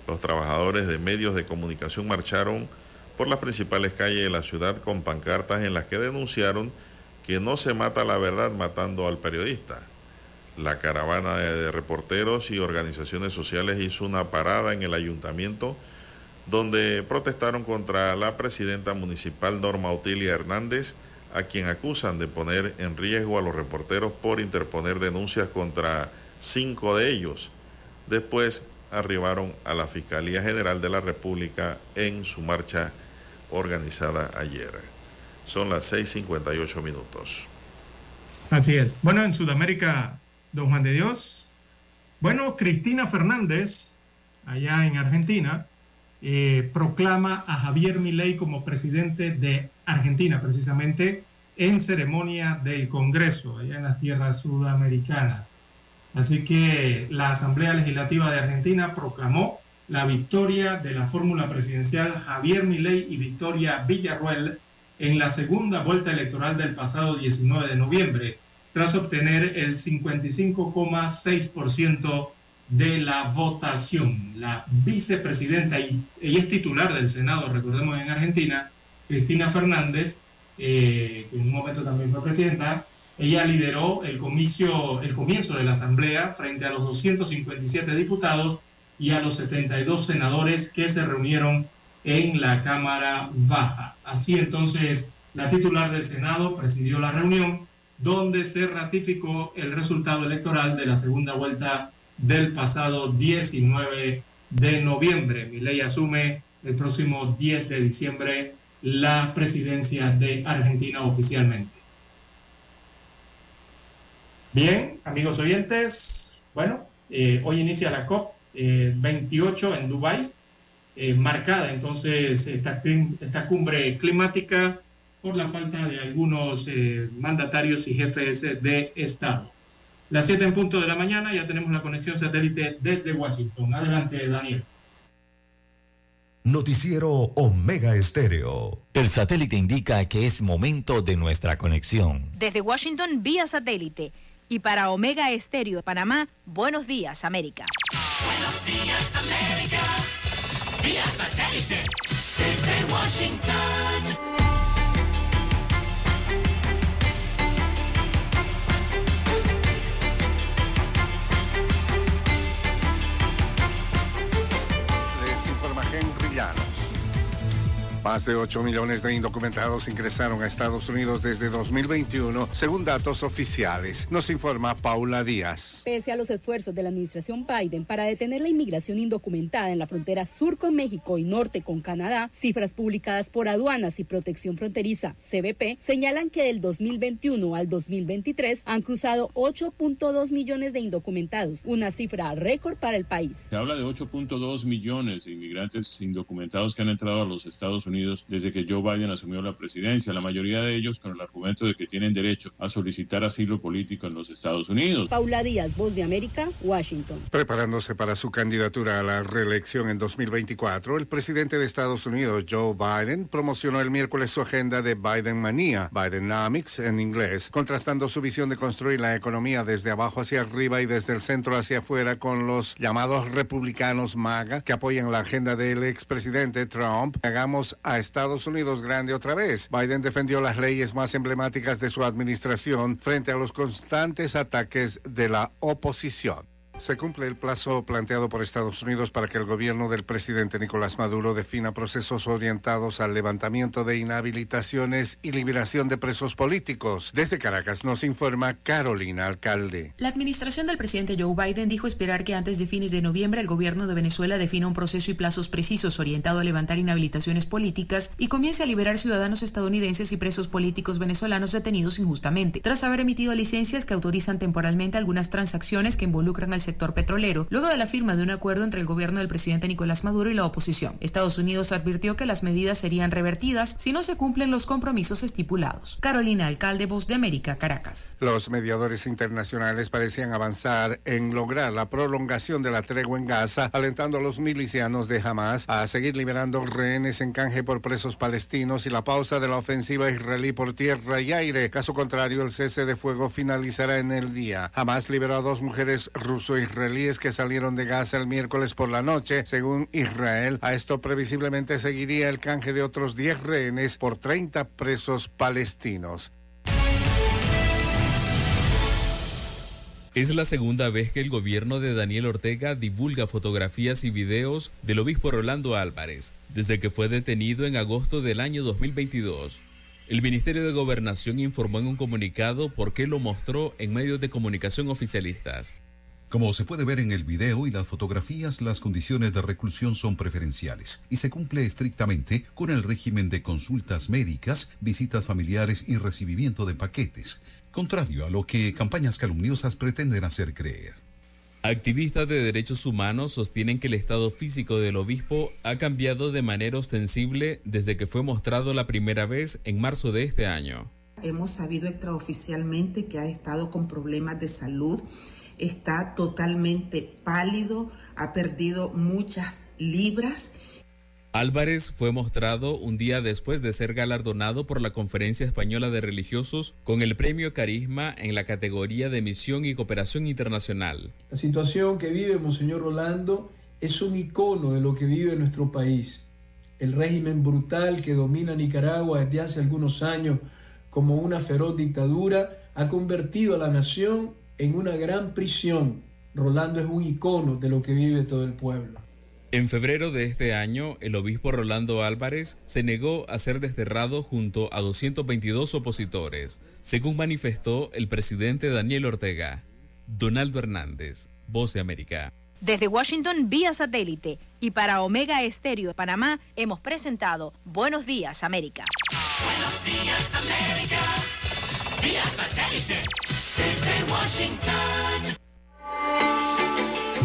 [SPEAKER 1] Los trabajadores de medios de comunicación marcharon por las principales calles de la ciudad con pancartas en las que denunciaron que no se mata la verdad matando al periodista. La caravana de reporteros y organizaciones sociales hizo una parada en el ayuntamiento donde protestaron contra la presidenta municipal Norma Otilia Hernández, a quien acusan de poner en riesgo a los reporteros por interponer denuncias contra cinco de ellos. Después arribaron a la Fiscalía General de la República en su marcha organizada ayer. Son las 6.58 minutos.
[SPEAKER 5] Así es. Bueno, en Sudamérica, don Juan de Dios. Bueno, Cristina Fernández, allá en Argentina, eh, proclama a Javier Milei como presidente de Argentina, precisamente en ceremonia del Congreso, allá en las tierras sudamericanas. Así que la Asamblea Legislativa de Argentina proclamó la victoria de la fórmula presidencial Javier Milei y Victoria Villarruel en la segunda vuelta electoral del pasado 19 de noviembre, tras obtener el 55,6% de la votación. La vicepresidenta, y ella es titular del Senado, recordemos en Argentina, Cristina Fernández, eh, que en un momento también fue presidenta, ella lideró el, comicio, el comienzo de la Asamblea frente a los 257 diputados y a los 72 senadores que se reunieron en la Cámara Baja. Así entonces, la titular del Senado presidió la reunión donde se ratificó el resultado electoral de la segunda vuelta del pasado 19 de noviembre. Mi ley asume el próximo 10 de diciembre la presidencia de Argentina oficialmente. Bien, amigos oyentes, bueno, eh, hoy inicia la COP 28 en Dubái, eh, marcada entonces esta, esta, cumbre climática por la falta de algunos eh, mandatarios y jefes de Estado. Las 7 en punto de la mañana ya tenemos la conexión satélite desde Washington. Adelante, Daniel.
[SPEAKER 4] Noticiero Omega Estéreo.
[SPEAKER 2] El satélite indica que es momento de nuestra conexión.
[SPEAKER 6] Desde Washington, vía satélite. Y para Omega Estéreo de Panamá, buenos días, América.
[SPEAKER 3] Buenos días, América. Vía satélite. Desde Washington.
[SPEAKER 17] Más de 8 millones de indocumentados ingresaron a Estados Unidos desde 2021, según datos oficiales. Nos informa Paula Díaz.
[SPEAKER 18] Pese a los esfuerzos de la administración Biden para detener la inmigración indocumentada en la frontera sur con México y norte con Canadá, cifras publicadas por Aduanas y Protección Fronteriza, CBP, señalan que del 2021 al 2023 han cruzado 8.2 millones de indocumentados, una cifra récord para el país.
[SPEAKER 19] Se habla de 8.2 millones de inmigrantes indocumentados que han entrado a los Estados Unidos desde que Joe Biden asumió la presidencia, la mayoría de ellos con el argumento de que tienen derecho a solicitar asilo político en los Estados Unidos.
[SPEAKER 18] Paula Díaz, Voz de América, Washington.
[SPEAKER 17] Preparándose para su candidatura a la reelección en 2024, el presidente de Estados Unidos, Joe Biden, promocionó el miércoles su agenda de Biden Manía, Bidenomics en inglés, contrastando su visión de construir la economía desde abajo hacia arriba y desde el centro hacia afuera con los llamados republicanos MAGA que apoyan la agenda del expresidente Trump. Hagamos a Estados Unidos grande otra vez. Biden defendió las leyes más emblemáticas de su administración frente a los constantes ataques de la oposición. Se cumple el plazo planteado por Estados Unidos para que el gobierno del presidente Nicolás Maduro defina procesos orientados al levantamiento de inhabilitaciones y liberación de presos políticos. Desde Caracas nos informa Carolina Alcalde.
[SPEAKER 20] La administración del presidente Joe Biden dijo esperar que antes de fines de noviembre el gobierno de Venezuela defina un proceso y plazos precisos orientado a levantar inhabilitaciones políticas y comience a liberar ciudadanos estadounidenses y presos políticos venezolanos detenidos injustamente, tras haber emitido licencias que autorizan temporalmente algunas transacciones que involucran al sector petrolero, luego de la firma de un acuerdo entre el gobierno del presidente Nicolás Maduro y la oposición. Estados Unidos advirtió que las medidas serían revertidas si no se cumplen los compromisos estipulados. Carolina Alcalde, Voz de América, Caracas.
[SPEAKER 17] Los mediadores internacionales parecían avanzar en lograr la prolongación de la tregua en Gaza, alentando a los milicianos de Hamas a seguir liberando rehenes en canje por presos palestinos y la pausa de la ofensiva israelí por tierra y aire. Caso contrario, el cese de fuego finalizará en el día. Hamas liberó a dos mujeres ruso israelíes que salieron de Gaza el miércoles por la noche, según Israel. A esto previsiblemente seguiría el canje de otros 10 rehenes por 30 presos palestinos.
[SPEAKER 21] Es la segunda vez que el gobierno de Daniel Ortega divulga fotografías y videos del obispo Rolando Álvarez, desde que fue detenido en agosto del año 2022. El Ministerio de Gobernación informó en un comunicado por qué lo mostró en medios de comunicación oficialistas.
[SPEAKER 22] Como se puede ver en el video y las fotografías, las condiciones de reclusión son preferenciales y se cumple estrictamente con el régimen de consultas médicas, visitas familiares y recibimiento de paquetes, contrario a lo que campañas calumniosas pretenden hacer creer.
[SPEAKER 21] Activistas de derechos humanos sostienen que el estado físico del obispo ha cambiado de manera ostensible desde que fue mostrado la primera vez en marzo de este año.
[SPEAKER 23] Hemos sabido extraoficialmente que ha estado con problemas de salud está totalmente pálido, ha perdido muchas libras.
[SPEAKER 21] Álvarez fue mostrado un día después de ser galardonado por la Conferencia Española de Religiosos con el premio Carisma en la categoría de Misión y Cooperación Internacional.
[SPEAKER 24] La situación que vive Monseñor Rolando es un icono de lo que vive nuestro país. El régimen brutal que domina Nicaragua desde hace algunos años como una feroz dictadura ha convertido a la nación en una gran prisión. Rolando es un icono de lo que vive todo el pueblo.
[SPEAKER 21] En febrero de este año, el obispo Rolando Álvarez se negó a ser desterrado junto a 222 opositores, según manifestó el presidente Daniel Ortega. Donaldo Hernández, Voz de América.
[SPEAKER 6] Desde Washington, vía satélite. Y para Omega Estéreo de Panamá, hemos presentado Buenos Días, América.
[SPEAKER 3] Buenos días, América. Vía satélite. Desde Washington.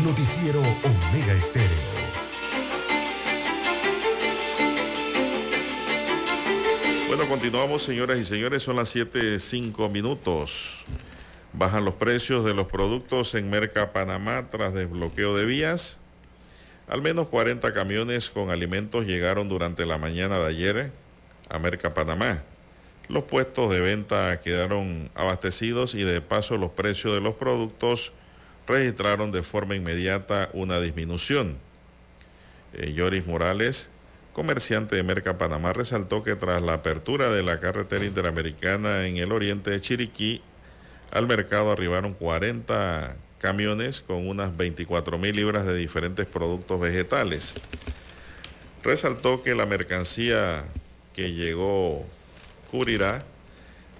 [SPEAKER 4] Noticiero Omega Estéreo.
[SPEAKER 1] Bueno, continuamos, señoras y señores. Son las 7, 5 minutos. Bajan los precios de los productos en Merca Panamá tras desbloqueo de vías. Al menos 40 camiones con alimentos llegaron durante la mañana de ayer a Merca Panamá. Los puestos de venta quedaron abastecidos y de paso los precios de los productos registraron de forma inmediata una disminución. Eh, Yoris Morales, comerciante de Merca Panamá, resaltó que tras la apertura de la carretera interamericana en el oriente de Chiriquí, al mercado arribaron 40 camiones con unas 24 mil libras de diferentes productos vegetales. Resaltó que la mercancía que llegó cubrirá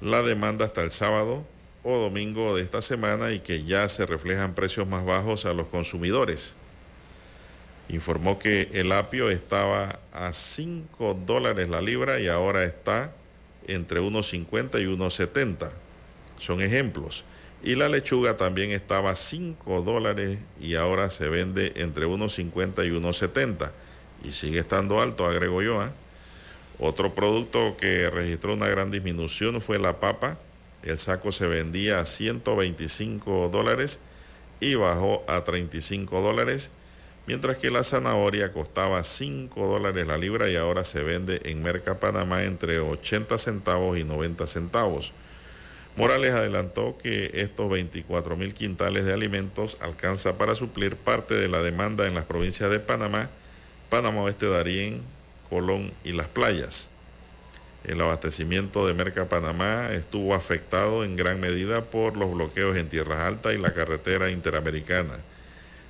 [SPEAKER 1] la demanda hasta el sábado o domingo de esta semana y que ya se reflejan precios más bajos a los consumidores. Informó que el apio estaba a 5 dólares la libra y ahora está entre 1,50 y 1,70 son ejemplos. Y la lechuga también estaba a 5 dólares y ahora se vende entre 1,50 y 1,70. Y sigue estando alto, agrego yo. ¿ah? Otro producto que registró una gran disminución fue la papa. El saco se vendía a 125 dólares y bajó a 35 dólares, mientras que la zanahoria costaba 5 dólares la libra y ahora se vende en Merca Panamá entre 80 centavos y 90 centavos. Morales adelantó que estos 24 mil quintales de alimentos alcanza para suplir parte de la demanda en las provincias de Panamá, Panamá Oeste, Darién, Colón y las playas. El abastecimiento de Merca Panamá estuvo afectado en gran medida por los bloqueos en Tierras Altas y la carretera interamericana.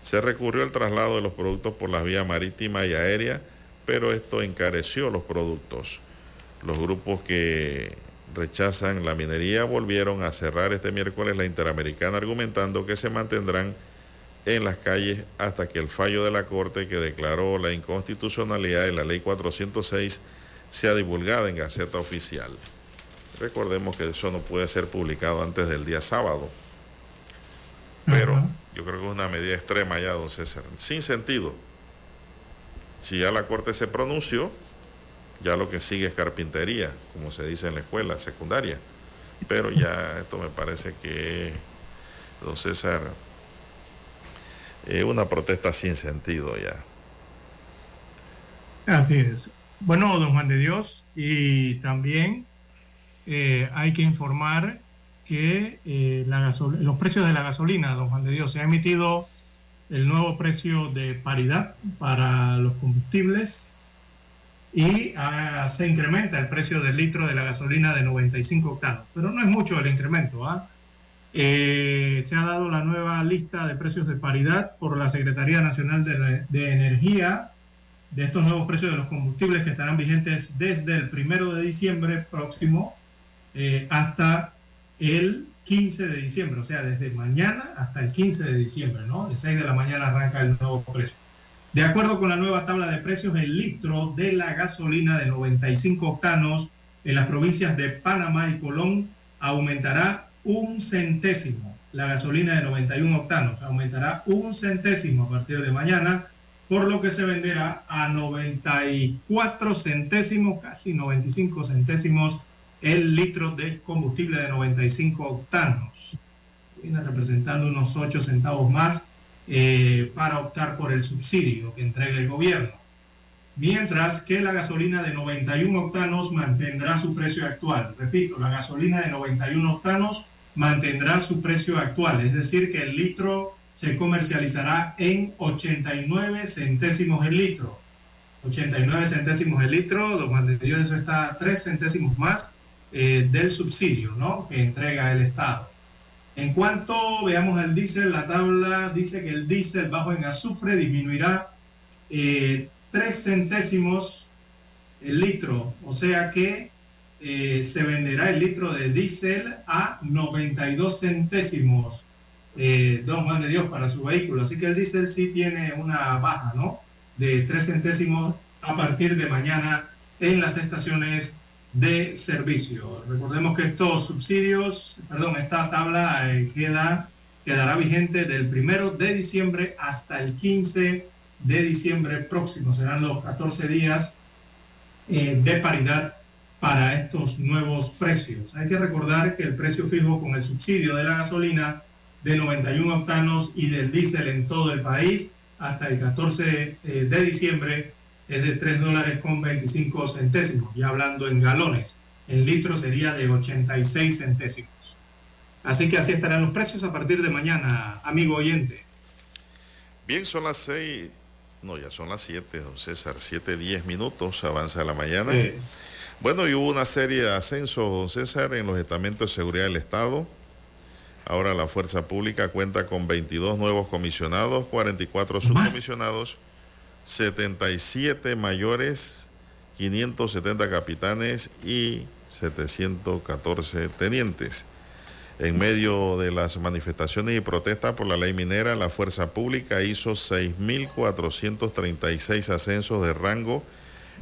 [SPEAKER 1] Se recurrió al traslado de los productos por las vías marítima y aérea, pero esto encareció los productos. Los grupos que rechazan la minería volvieron a cerrar este miércoles la Interamericana argumentando que se mantendrán en las calles hasta que el fallo de la Corte que declaró la inconstitucionalidad de la Ley 406 sea divulgada en Gaceta Oficial. Recordemos que eso no puede ser publicado antes del día sábado, pero yo creo que es una medida extrema ya, don César, sin sentido. Si ya la Corte se pronunció, ya lo que sigue es carpintería, como se dice en la escuela secundaria. Pero ya esto me parece que, don César, es una protesta sin sentido ya.
[SPEAKER 5] Así es. Bueno, don Juan de Dios, y también eh, hay que informar que eh, los precios de la gasolina, don Juan de Dios, se ha emitido el nuevo precio de paridad para los combustibles y ah, se incrementa el precio del litro de la gasolina de 95 octanos. Pero no es mucho el incremento. ¿ah? Eh, se ha dado la nueva lista de precios de paridad por la Secretaría Nacional de, Energía de estos nuevos precios de los combustibles que estarán vigentes desde el primero de diciembre próximo eh, hasta el 15 de diciembre, o sea, desde mañana hasta el 15 de diciembre, ¿no? De 6 de la mañana arranca el nuevo precio. De acuerdo con la nueva tabla de precios, el litro de la gasolina de 95 octanos en las provincias de Panamá y Colón aumentará un centésimo. La gasolina de 91 octanos aumentará un centésimo a partir de mañana, por lo que se venderá a 94 centésimos, casi 95 centésimos, el litro de combustible de 95 octanos. Viene representando unos 8 centavos más eh, para optar por el subsidio que entrega el gobierno. Mientras que la gasolina de 91 octanos mantendrá su precio actual. Repito, la gasolina de 91 octanos mantendrá su precio actual, es decir, que el litro se comercializará en 89 centésimos el litro. 89 centésimos el litro, don Juan eso está 3 centésimos más eh, del subsidio ¿no? que entrega el Estado. En cuanto veamos el diésel, la tabla dice que el diésel bajo en azufre disminuirá eh, 3 centésimos el litro, o sea que eh, se venderá el litro de diésel a 92 centésimos, eh, don Juan de Dios, para su vehículo. Así que el diésel sí tiene una baja, ¿no? De 3 centésimos a partir de mañana en las estaciones de servicio. Recordemos que estos subsidios, perdón, esta tabla eh, queda, quedará vigente del primero de diciembre hasta el 15 de diciembre próximo. Serán los 14 días eh, de paridad para estos nuevos precios. Hay que recordar que el precio fijo con el subsidio de la gasolina de 91 octanos y del diésel en todo el país hasta el 14 eh, de diciembre es de 3 dólares con 25 centésimos, ya hablando en galones. En litros sería de 86 centésimos. Así que así estarán los precios a partir de mañana, amigo oyente.
[SPEAKER 1] Bien, son las 6, no, ya son las 7, don César, 7, 10 minutos, avanza la mañana. Bueno, y hubo una serie de ascensos, don César, en los estamentos de seguridad del Estado. Ahora la Fuerza Pública cuenta con 22 nuevos comisionados, 44 subcomisionados, 77 mayores, 570 capitanes y 714 tenientes. En medio de las manifestaciones y protestas por la ley minera, la Fuerza Pública hizo 6.436 ascensos de rango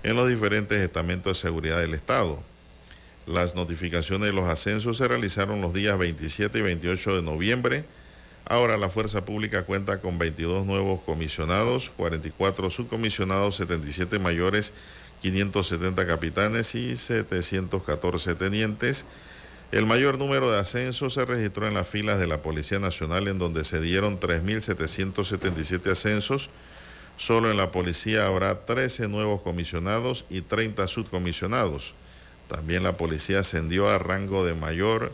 [SPEAKER 1] en los diferentes estamentos de seguridad del Estado. Las notificaciones de los ascensos se realizaron los días 27 y 28 de noviembre. Ahora la Fuerza Pública cuenta con 22 nuevos comisionados, 44 subcomisionados, 77 mayores, 570 capitanes y 714 tenientes. El mayor número de ascensos se registró en las filas de la Policía Nacional, en donde se dieron 3.777 ascensos. Solo en la policía habrá 13 nuevos comisionados y 30 subcomisionados. También la policía ascendió a rango de mayor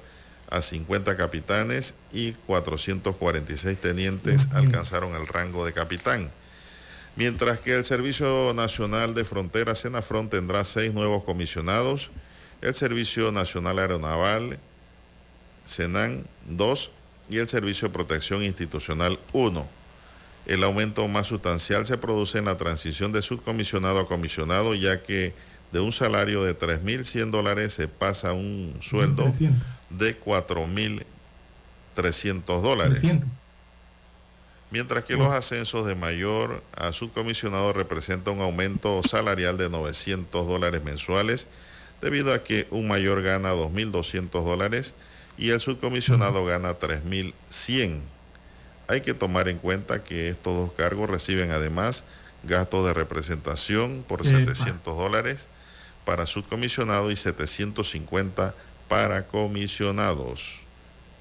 [SPEAKER 1] a 50 capitanes y 446 tenientes alcanzaron el rango de capitán. Mientras que el Servicio Nacional de Fronteras, Senafron, tendrá seis nuevos comisionados, el Servicio Nacional Aeronaval, Senan, dos, y el Servicio de Protección Institucional, uno. El aumento más sustancial se produce en la transición de subcomisionado a comisionado, ya que de un salario de 3.100 dólares se pasa a un sueldo de 4.300 dólares. Mientras que los ascensos de mayor a subcomisionado representan un aumento salarial de 900 dólares mensuales, debido a que un mayor gana 2.200 dólares y el subcomisionado gana 3.100. Hay que tomar en cuenta que estos dos cargos reciben además gastos de representación por 700 dólares para subcomisionado y 750 para comisionados.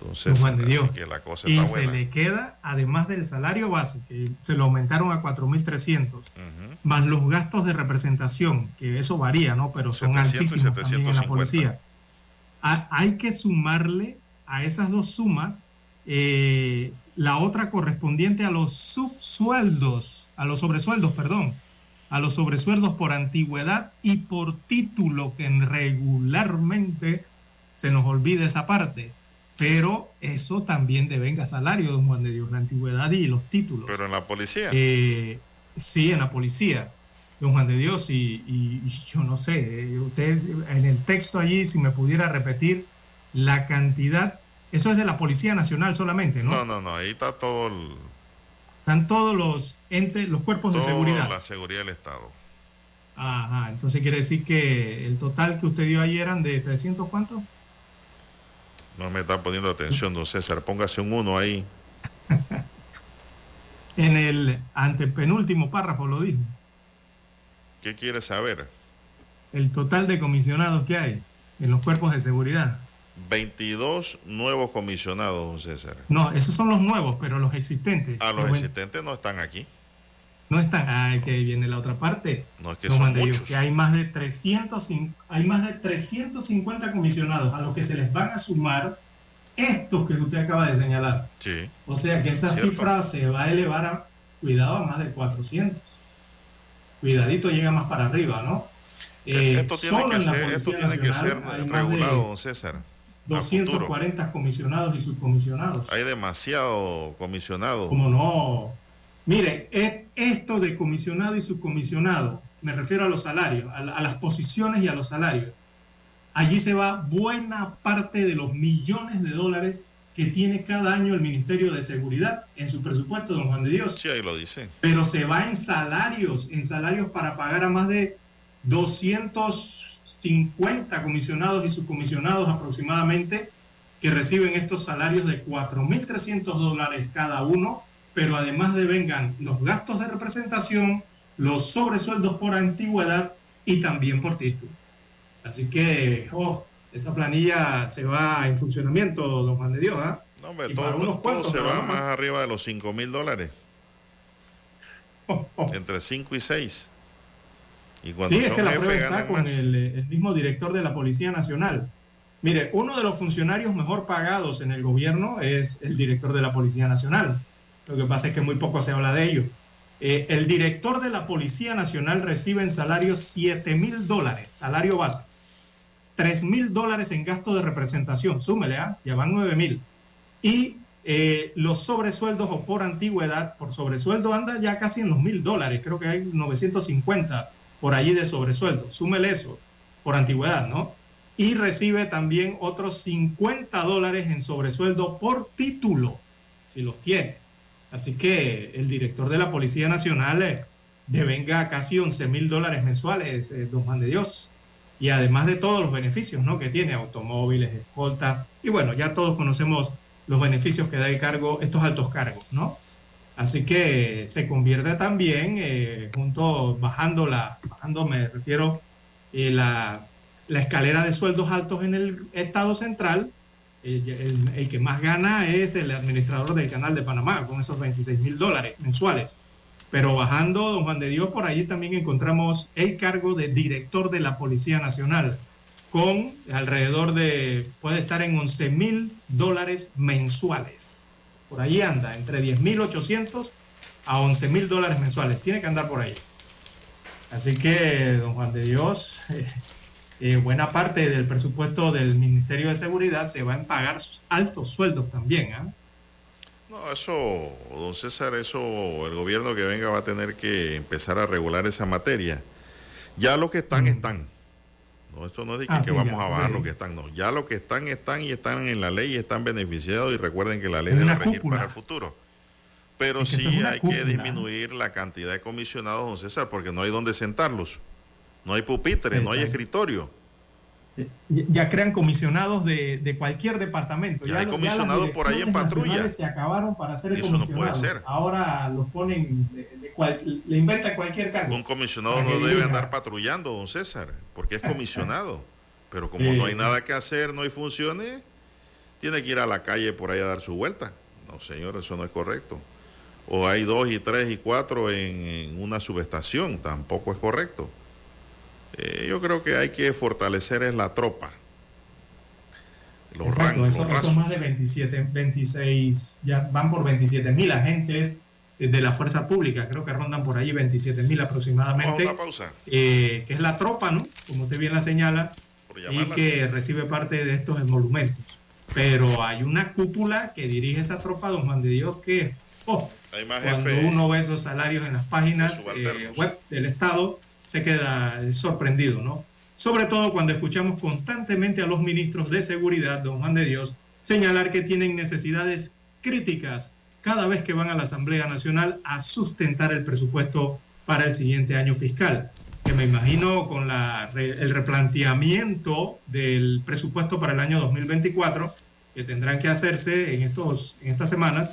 [SPEAKER 1] Entonces,
[SPEAKER 5] Juan de Dios.
[SPEAKER 1] que la cosa
[SPEAKER 5] y
[SPEAKER 1] está
[SPEAKER 5] se
[SPEAKER 1] buena.
[SPEAKER 5] le queda, además del salario base, que se lo aumentaron a 4.300, más los gastos de representación, que eso varía, ¿no? Pero son
[SPEAKER 1] 700 y
[SPEAKER 5] altísimos también en la
[SPEAKER 1] 750.
[SPEAKER 5] policía. Ha- hay que sumarle a esas dos sumas eh, la otra correspondiente a los subsueldos, a los sobresueldos, perdón, a los sobresueldos por antigüedad y por título, que en regularmente se nos olvida esa parte. Pero eso también devenga salario, don Juan de Dios, la antigüedad y los títulos.
[SPEAKER 1] Pero en la policía.
[SPEAKER 5] Eh, sí, en la policía, don Juan de Dios, y, y- y yo no sé, eh, usted en el texto allí, si me pudiera repetir la cantidad, eso es de la Policía Nacional solamente, ¿no?
[SPEAKER 1] no, no, no, ahí está todo, el-
[SPEAKER 5] Están todos los entes, los cuerpos de seguridad.
[SPEAKER 1] la seguridad del Estado.
[SPEAKER 5] Ajá, entonces quiere decir que el total que usted dio ayer eran de 300 cuántos?
[SPEAKER 1] No me está poniendo atención, don César. Póngase un uno ahí.
[SPEAKER 5] En el antepenúltimo párrafo lo dijo.
[SPEAKER 1] ¿Qué quiere saber?
[SPEAKER 5] El total de comisionados que hay en los cuerpos de seguridad.
[SPEAKER 1] 22 nuevos comisionados, don César.
[SPEAKER 5] No, esos son los nuevos, pero los existentes.
[SPEAKER 1] A los existentes no están aquí.
[SPEAKER 5] No están. Ay, que ahí viene la otra parte.
[SPEAKER 1] No es que
[SPEAKER 5] No,
[SPEAKER 1] son
[SPEAKER 5] Dios,
[SPEAKER 1] muchos.
[SPEAKER 5] que hay más de 300, cin- hay más de 350 comisionados a los que se les van a sumar estos que usted acaba de señalar.
[SPEAKER 1] Sí.
[SPEAKER 5] O sea que esa
[SPEAKER 1] Cierto.
[SPEAKER 5] cifra se va a elevar a, cuidado, a más de 400. Cuidadito llega más para arriba, ¿no? Eh,
[SPEAKER 1] esto tiene, que ser, esto tiene que ser
[SPEAKER 5] más de
[SPEAKER 1] regulado, don César. A futuro.
[SPEAKER 5] 240 comisionados y subcomisionados.
[SPEAKER 1] Hay demasiado comisionado.
[SPEAKER 5] Como no. Mire, e- esto de comisionado y subcomisionado, me refiero a los salarios, a, la- a las posiciones y a los salarios. Allí se va buena parte de los millones de dólares que tiene cada año el Ministerio de Seguridad en su presupuesto, don Juan de Dios.
[SPEAKER 1] Sí, ahí lo dice.
[SPEAKER 5] Pero se va en salarios, en salarios para pagar a más de 250 comisionados y subcomisionados aproximadamente que reciben estos salarios de 4.300 dólares cada uno, pero además de vengan los gastos de representación, los sobresueldos por antigüedad y también por título. Así que, oh, esa planilla se va en funcionamiento, don Juan de Dios, ¿ah?
[SPEAKER 1] No, hombre, todo, todo se va más arriba de los 5 mil dólares. Entre 5 y 6.
[SPEAKER 5] Y cuando sí, es que la prueba está con el, el, mismo director de la Policía Nacional. Mire, uno de los funcionarios mejor pagados en el gobierno es el director de la Policía Nacional. Lo que pasa es que muy poco se habla de ello. Eh, el director de la Policía Nacional recibe en salario 7 mil dólares, salario base. 3 mil dólares en gasto de representación, súmele, ¿ah? ya van 9 mil. Y eh, los sobresueldos o por antigüedad, por sobresueldo anda ya casi en los mil dólares, creo que hay 950 por allí de sobresueldo, súmele eso, por antigüedad, ¿no? Y recibe también otros 50 dólares en sobresueldo por título, si los tiene. Así que el director de la Policía Nacional eh, devenga casi 11 mil dólares mensuales, eh, don Juan de Dios. Y además de todos los beneficios ¿no? que tiene, automóviles, escolta. Y bueno, ya todos conocemos los beneficios que da el cargo, estos altos cargos, ¿no? Así que se convierte también, eh, junto, bajando la, bajando me refiero, la, la escalera de sueldos altos en el Estado central, el, que más gana es el administrador del canal de Panamá, con esos 26 mil dólares mensuales. Pero bajando, don Juan de Dios, por allí también encontramos el cargo de director de la Policía Nacional, con alrededor de, puede estar en 11 mil dólares mensuales. Por allí anda, entre 10 mil 800 a 11 mil dólares mensuales. Tiene que andar por ahí. Así que, don Juan de Dios, eh, buena parte del presupuesto del Ministerio de Seguridad se va a pagar altos sueldos también. ¿ah?
[SPEAKER 1] No, eso, don César, eso el gobierno que venga va a tener que empezar a regular esa materia. Ya lo que están, están. No, eso no es de que, ah, vamos a bajar lo que están, no. Ya lo que están, están y están en la ley y están beneficiados y recuerden que la ley debe regir para el futuro. Pero sí hay que disminuir la cantidad de comisionados, don César, porque no hay donde sentarlos. No hay pupitre, no hay escritorio.
[SPEAKER 5] Ya crean comisionados de, cualquier departamento.
[SPEAKER 1] Ya, hay comisionados por ahí en patrulla.
[SPEAKER 5] Se acabaron para ser Eso no puede ser. Ahora los ponen, le inventan cualquier cargo.
[SPEAKER 1] Un comisionado no debe andar patrullando, don César, porque es comisionado. Pero como no hay nada que hacer, no hay funciones, tiene que ir a la calle por ahí a dar su vuelta. No, señor, eso no es correcto. O hay dos y tres y cuatro en una subestación, tampoco es correcto. Eh, yo creo que hay que fortalecer es la tropa.
[SPEAKER 5] Los Exacto, rangos, eso, más de 27, 26, ya van por 27 mil agentes de la fuerza pública, creo que rondan por ahí 27 mil aproximadamente.
[SPEAKER 1] pausa.
[SPEAKER 5] Eh, que es la tropa, ¿no? Como usted bien la señala, y que recibe parte de estos emolumentos. Pero hay una cúpula que dirige esa tropa, don Juan de Dios, que oh, cuando uno ve esos salarios en las páginas eh, web del Estado, se queda sorprendido, ¿no? Sobre todo cuando escuchamos constantemente a los ministros de seguridad, don Juan de Dios, señalar que tienen necesidades críticas cada vez que van a la Asamblea Nacional a sustentar el presupuesto para el siguiente año fiscal, que me imagino con la, el replanteamiento del presupuesto para el año 2024 que tendrán que hacerse en, estos, en estas semanas,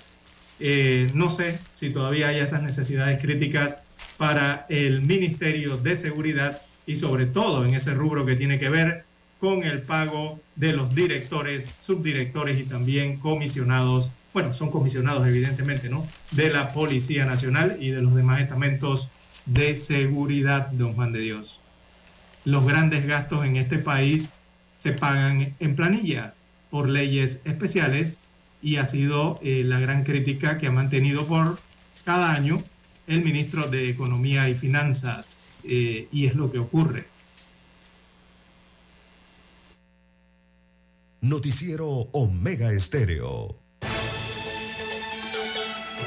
[SPEAKER 5] eh, no sé si todavía hay esas necesidades críticas para el Ministerio de Seguridad y sobre todo en ese rubro que tiene que ver con el pago de los directores, subdirectores y también comisionados, bueno, son comisionados evidentemente, ¿no? De la Policía Nacional y de los demás estamentos de seguridad, don Juan de Dios. Los grandes gastos en este país se pagan en planilla por leyes especiales y ha sido eh, la gran crítica que ha mantenido por cada año el ministro de Economía y Finanzas, eh, y es lo que ocurre.
[SPEAKER 4] Noticiero Omega Estéreo.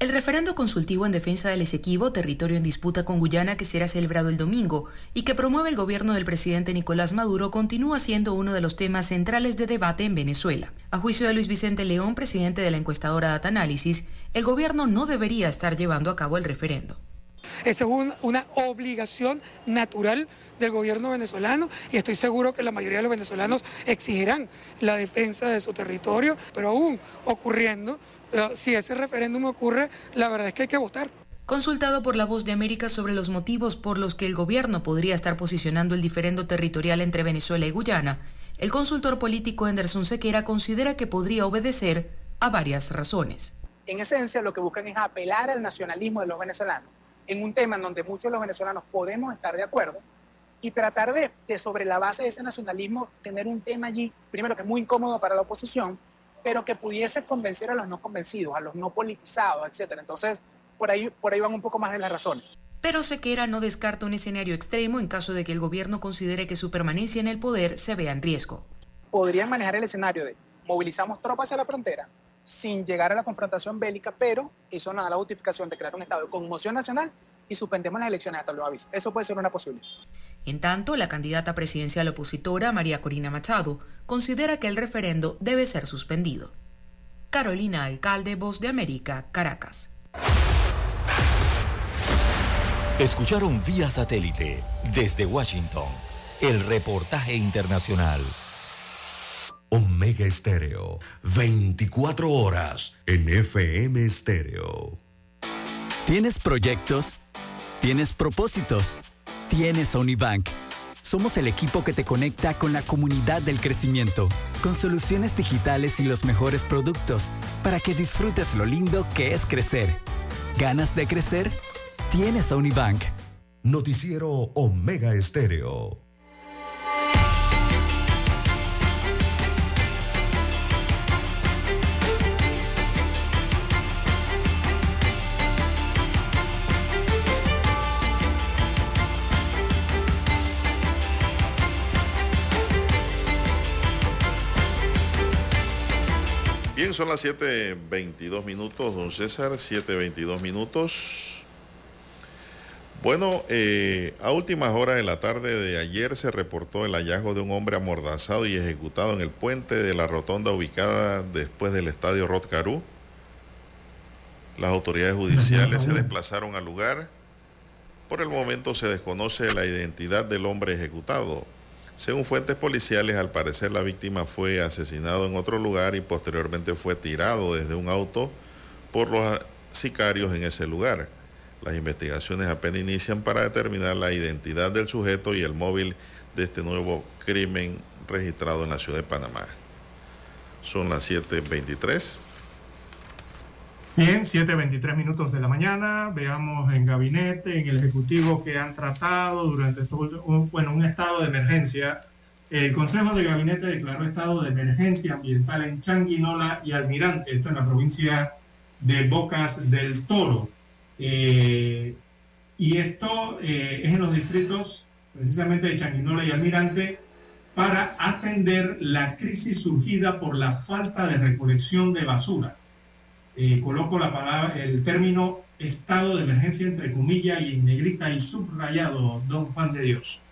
[SPEAKER 20] El referendo consultivo en defensa del Esequibo, territorio en disputa con Guyana que será celebrado el domingo y que promueve el gobierno del presidente Nicolás Maduro, continúa siendo uno de los temas centrales de debate en Venezuela. A juicio de Luis Vicente León, presidente de la encuestadora Data Análisis, el gobierno no debería estar llevando a cabo el referendo.
[SPEAKER 25] Esa es una obligación natural del gobierno venezolano y estoy seguro que la mayoría de los venezolanos exigirán la defensa de su territorio, pero aún ocurriendo, si ese referéndum ocurre, la verdad es que hay que votar.
[SPEAKER 20] Consultado por La Voz de América sobre los motivos por los que el gobierno podría estar posicionando el diferendo territorial entre Venezuela y Guyana, el consultor político Anderson Sequera considera que podría obedecer a varias razones.
[SPEAKER 26] En esencia, lo que buscan es apelar al nacionalismo de los venezolanos en un tema en donde muchos de los venezolanos podemos estar de acuerdo y tratar de, de sobre la base de ese nacionalismo, tener un tema allí, primero que es muy incómodo para la oposición, pero que pudiese convencer a los no convencidos, a los no politizados, etc. Entonces, por ahí, por ahí van un poco más de las razones.
[SPEAKER 20] Pero Sequera no descarta un escenario extremo en caso de que el gobierno considere que su permanencia en el poder se vea en riesgo.
[SPEAKER 26] Podrían manejar el escenario de movilizamos tropas hacia la frontera sin llegar a la confrontación bélica, pero eso no da la justificación de crear un estado de conmoción nacional y suspendemos las elecciones hasta lo aviso. Eso puede ser una posibilidad.
[SPEAKER 20] En tanto, la candidata presidencial opositora, María Corina Machado, considera que el referendo debe ser suspendido. Carolina Alcalde, Voz de América, Caracas.
[SPEAKER 2] Escucharon vía satélite desde Washington el reportaje internacional.
[SPEAKER 4] Omega Estéreo, 24 horas en FM Estéreo.
[SPEAKER 27] ¿Tienes proyectos? ¿Tienes propósitos? Tienes a Unibank. Somos el equipo que te conecta con la comunidad del crecimiento, con soluciones digitales y los mejores productos, para que disfrutes lo lindo que es crecer. ¿Ganas de crecer? Tienes a Unibank.
[SPEAKER 4] Noticiero Omega Estéreo.
[SPEAKER 1] Bien, son las 7.22 minutos, don César, 7.22 minutos. Bueno, eh, a últimas horas de la tarde de ayer se reportó el hallazgo de un hombre amordazado y ejecutado en el puente de la rotonda ubicada después del estadio Rotcarú. Las autoridades judiciales se desplazaron al lugar. Por el momento se desconoce la identidad del hombre ejecutado. Según fuentes policiales, al parecer la víctima fue asesinado en otro lugar y posteriormente fue tirado desde un auto por los sicarios en ese lugar. Las investigaciones apenas inician para determinar la identidad del sujeto y el móvil de este nuevo crimen registrado en la ciudad de Panamá. Son las 7.23.
[SPEAKER 5] Bien, 7.23 minutos de la mañana. Veamos en gabinete, en el Ejecutivo que han tratado durante todo, bueno, un estado de emergencia. El Consejo de Gabinete declaró estado de emergencia ambiental en Changuinola y Almirante, esto en la provincia de Bocas del Toro. Eh, y esto eh, es en los distritos precisamente de Changuinola y Almirante para atender la crisis surgida por la falta de recolección de basura. Eh, coloco la palabra, el término estado de emergencia entre comillas y en negrita y subrayado, don Juan de Dios.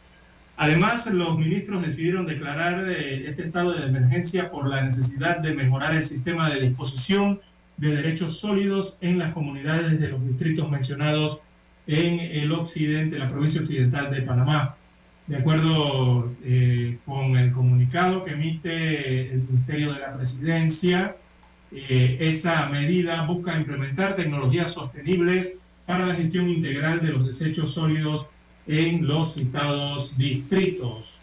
[SPEAKER 5] Además, los ministros decidieron declarar este estado de emergencia por la necesidad de mejorar el sistema de disposición de derechos sólidos en las comunidades de los distritos mencionados en el occidente, la provincia occidental de Panamá. De acuerdo eh, con el comunicado que emite el Ministerio de la Presidencia, eh, esa medida busca implementar tecnologías sostenibles para la gestión integral de los desechos sólidos en los citados distritos.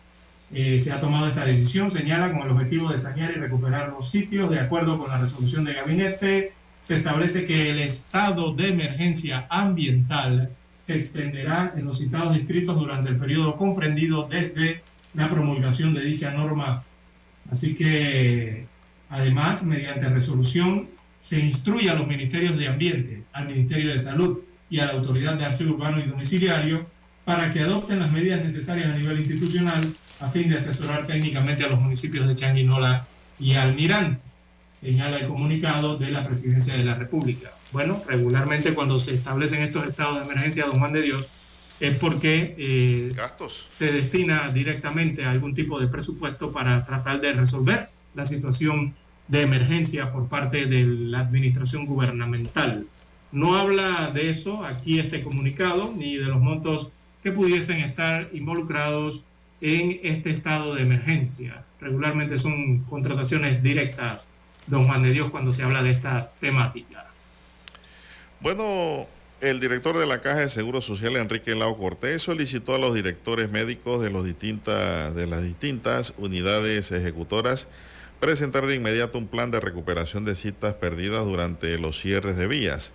[SPEAKER 5] Eh, se ha tomado esta decisión, señala, con el objetivo de sanear y recuperar los sitios. De acuerdo con la resolución de gabinete, se establece que el estado de emergencia ambiental se extenderá en los citados distritos durante el periodo comprendido desde la promulgación de dicha norma. Así que Además, mediante resolución, se instruye a los ministerios de Ambiente, al Ministerio de Salud y a la Autoridad de Arceo Urbano y Domiciliario para que adopten las medidas necesarias a nivel institucional a fin de asesorar técnicamente a los municipios de Changuinola y Almirante, señala el comunicado de la Presidencia de la República. Bueno, regularmente cuando se establecen estos estados de emergencia, don Juan de Dios, es porque eh, se destina directamente a algún tipo de presupuesto para tratar de resolver la situación de emergencia por parte de la administración gubernamental. No habla de eso aquí este comunicado, ni de los montos que pudiesen estar involucrados en este estado de emergencia. Regularmente son contrataciones directas, don Juan de Dios, cuando se habla de esta temática.
[SPEAKER 1] Bueno, el director de la Caja de Seguro Social, Enrique Lao Cortés, solicitó a los directores médicos de, los distintas, de las distintas unidades ejecutoras presentar de inmediato un plan de recuperación de citas perdidas durante los cierres de vías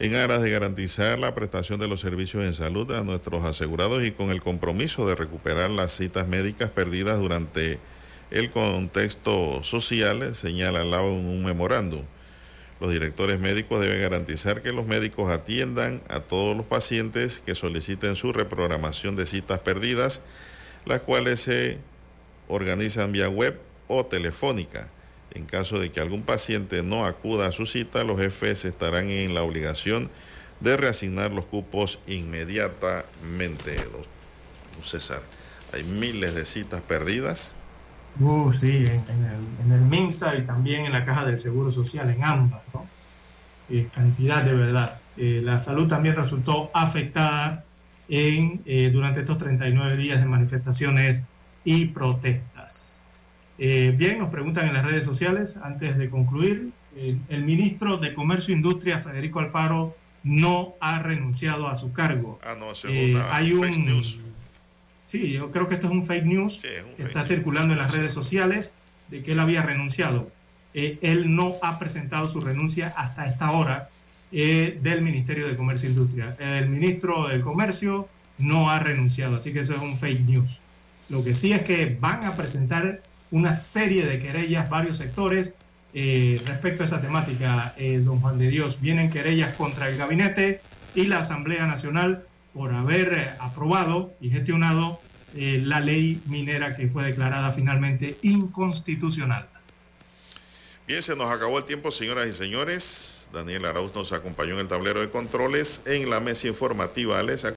[SPEAKER 1] en aras de garantizar la prestación de los servicios en salud a nuestros asegurados y con el compromiso de recuperar las citas médicas perdidas durante el contexto social, señala Lau en un memorándum. Los directores médicos deben garantizar que los médicos atiendan a todos los pacientes que soliciten su reprogramación de citas perdidas, las cuales se organizan vía web o telefónica en caso de que algún paciente no acuda a su cita, los jefes estarán en la obligación de reasignar los cupos inmediatamente. Don César, hay miles de citas perdidas.
[SPEAKER 5] Uh, sí, en, el, MINSA y también en la Caja del Seguro Social, en ambas, ¿no? Eh, cantidad de verdad. Eh, la salud también resultó afectada en, eh, durante estos 39 días de manifestaciones y protestas. Eh, bien, nos preguntan en las redes sociales, antes de concluir, eh, el ministro de Comercio e Industria, Federico Alfaro, no ha renunciado a su cargo.
[SPEAKER 1] Ah, no, eh, hay un, fake news.
[SPEAKER 5] Sí, yo creo que esto es un fake news que está circulando en las redes sociales de que él había renunciado. él no ha presentado su renuncia hasta esta hora del Ministerio de Comercio e Industria. El ministro del Comercio no ha renunciado, así que eso es un fake news. Lo que sí es que van a presentar una serie de querellas, varios sectores, eh, respecto a esa temática, eh, don Juan de Dios. Vienen querellas contra el gabinete y la Asamblea Nacional por haber eh, aprobado y gestionado la ley minera que fue declarada finalmente inconstitucional.
[SPEAKER 1] Bien, se nos acabó el tiempo, señoras y señores. Daniel Arauz nos acompañó en el tablero de controles. En la mesa informativa les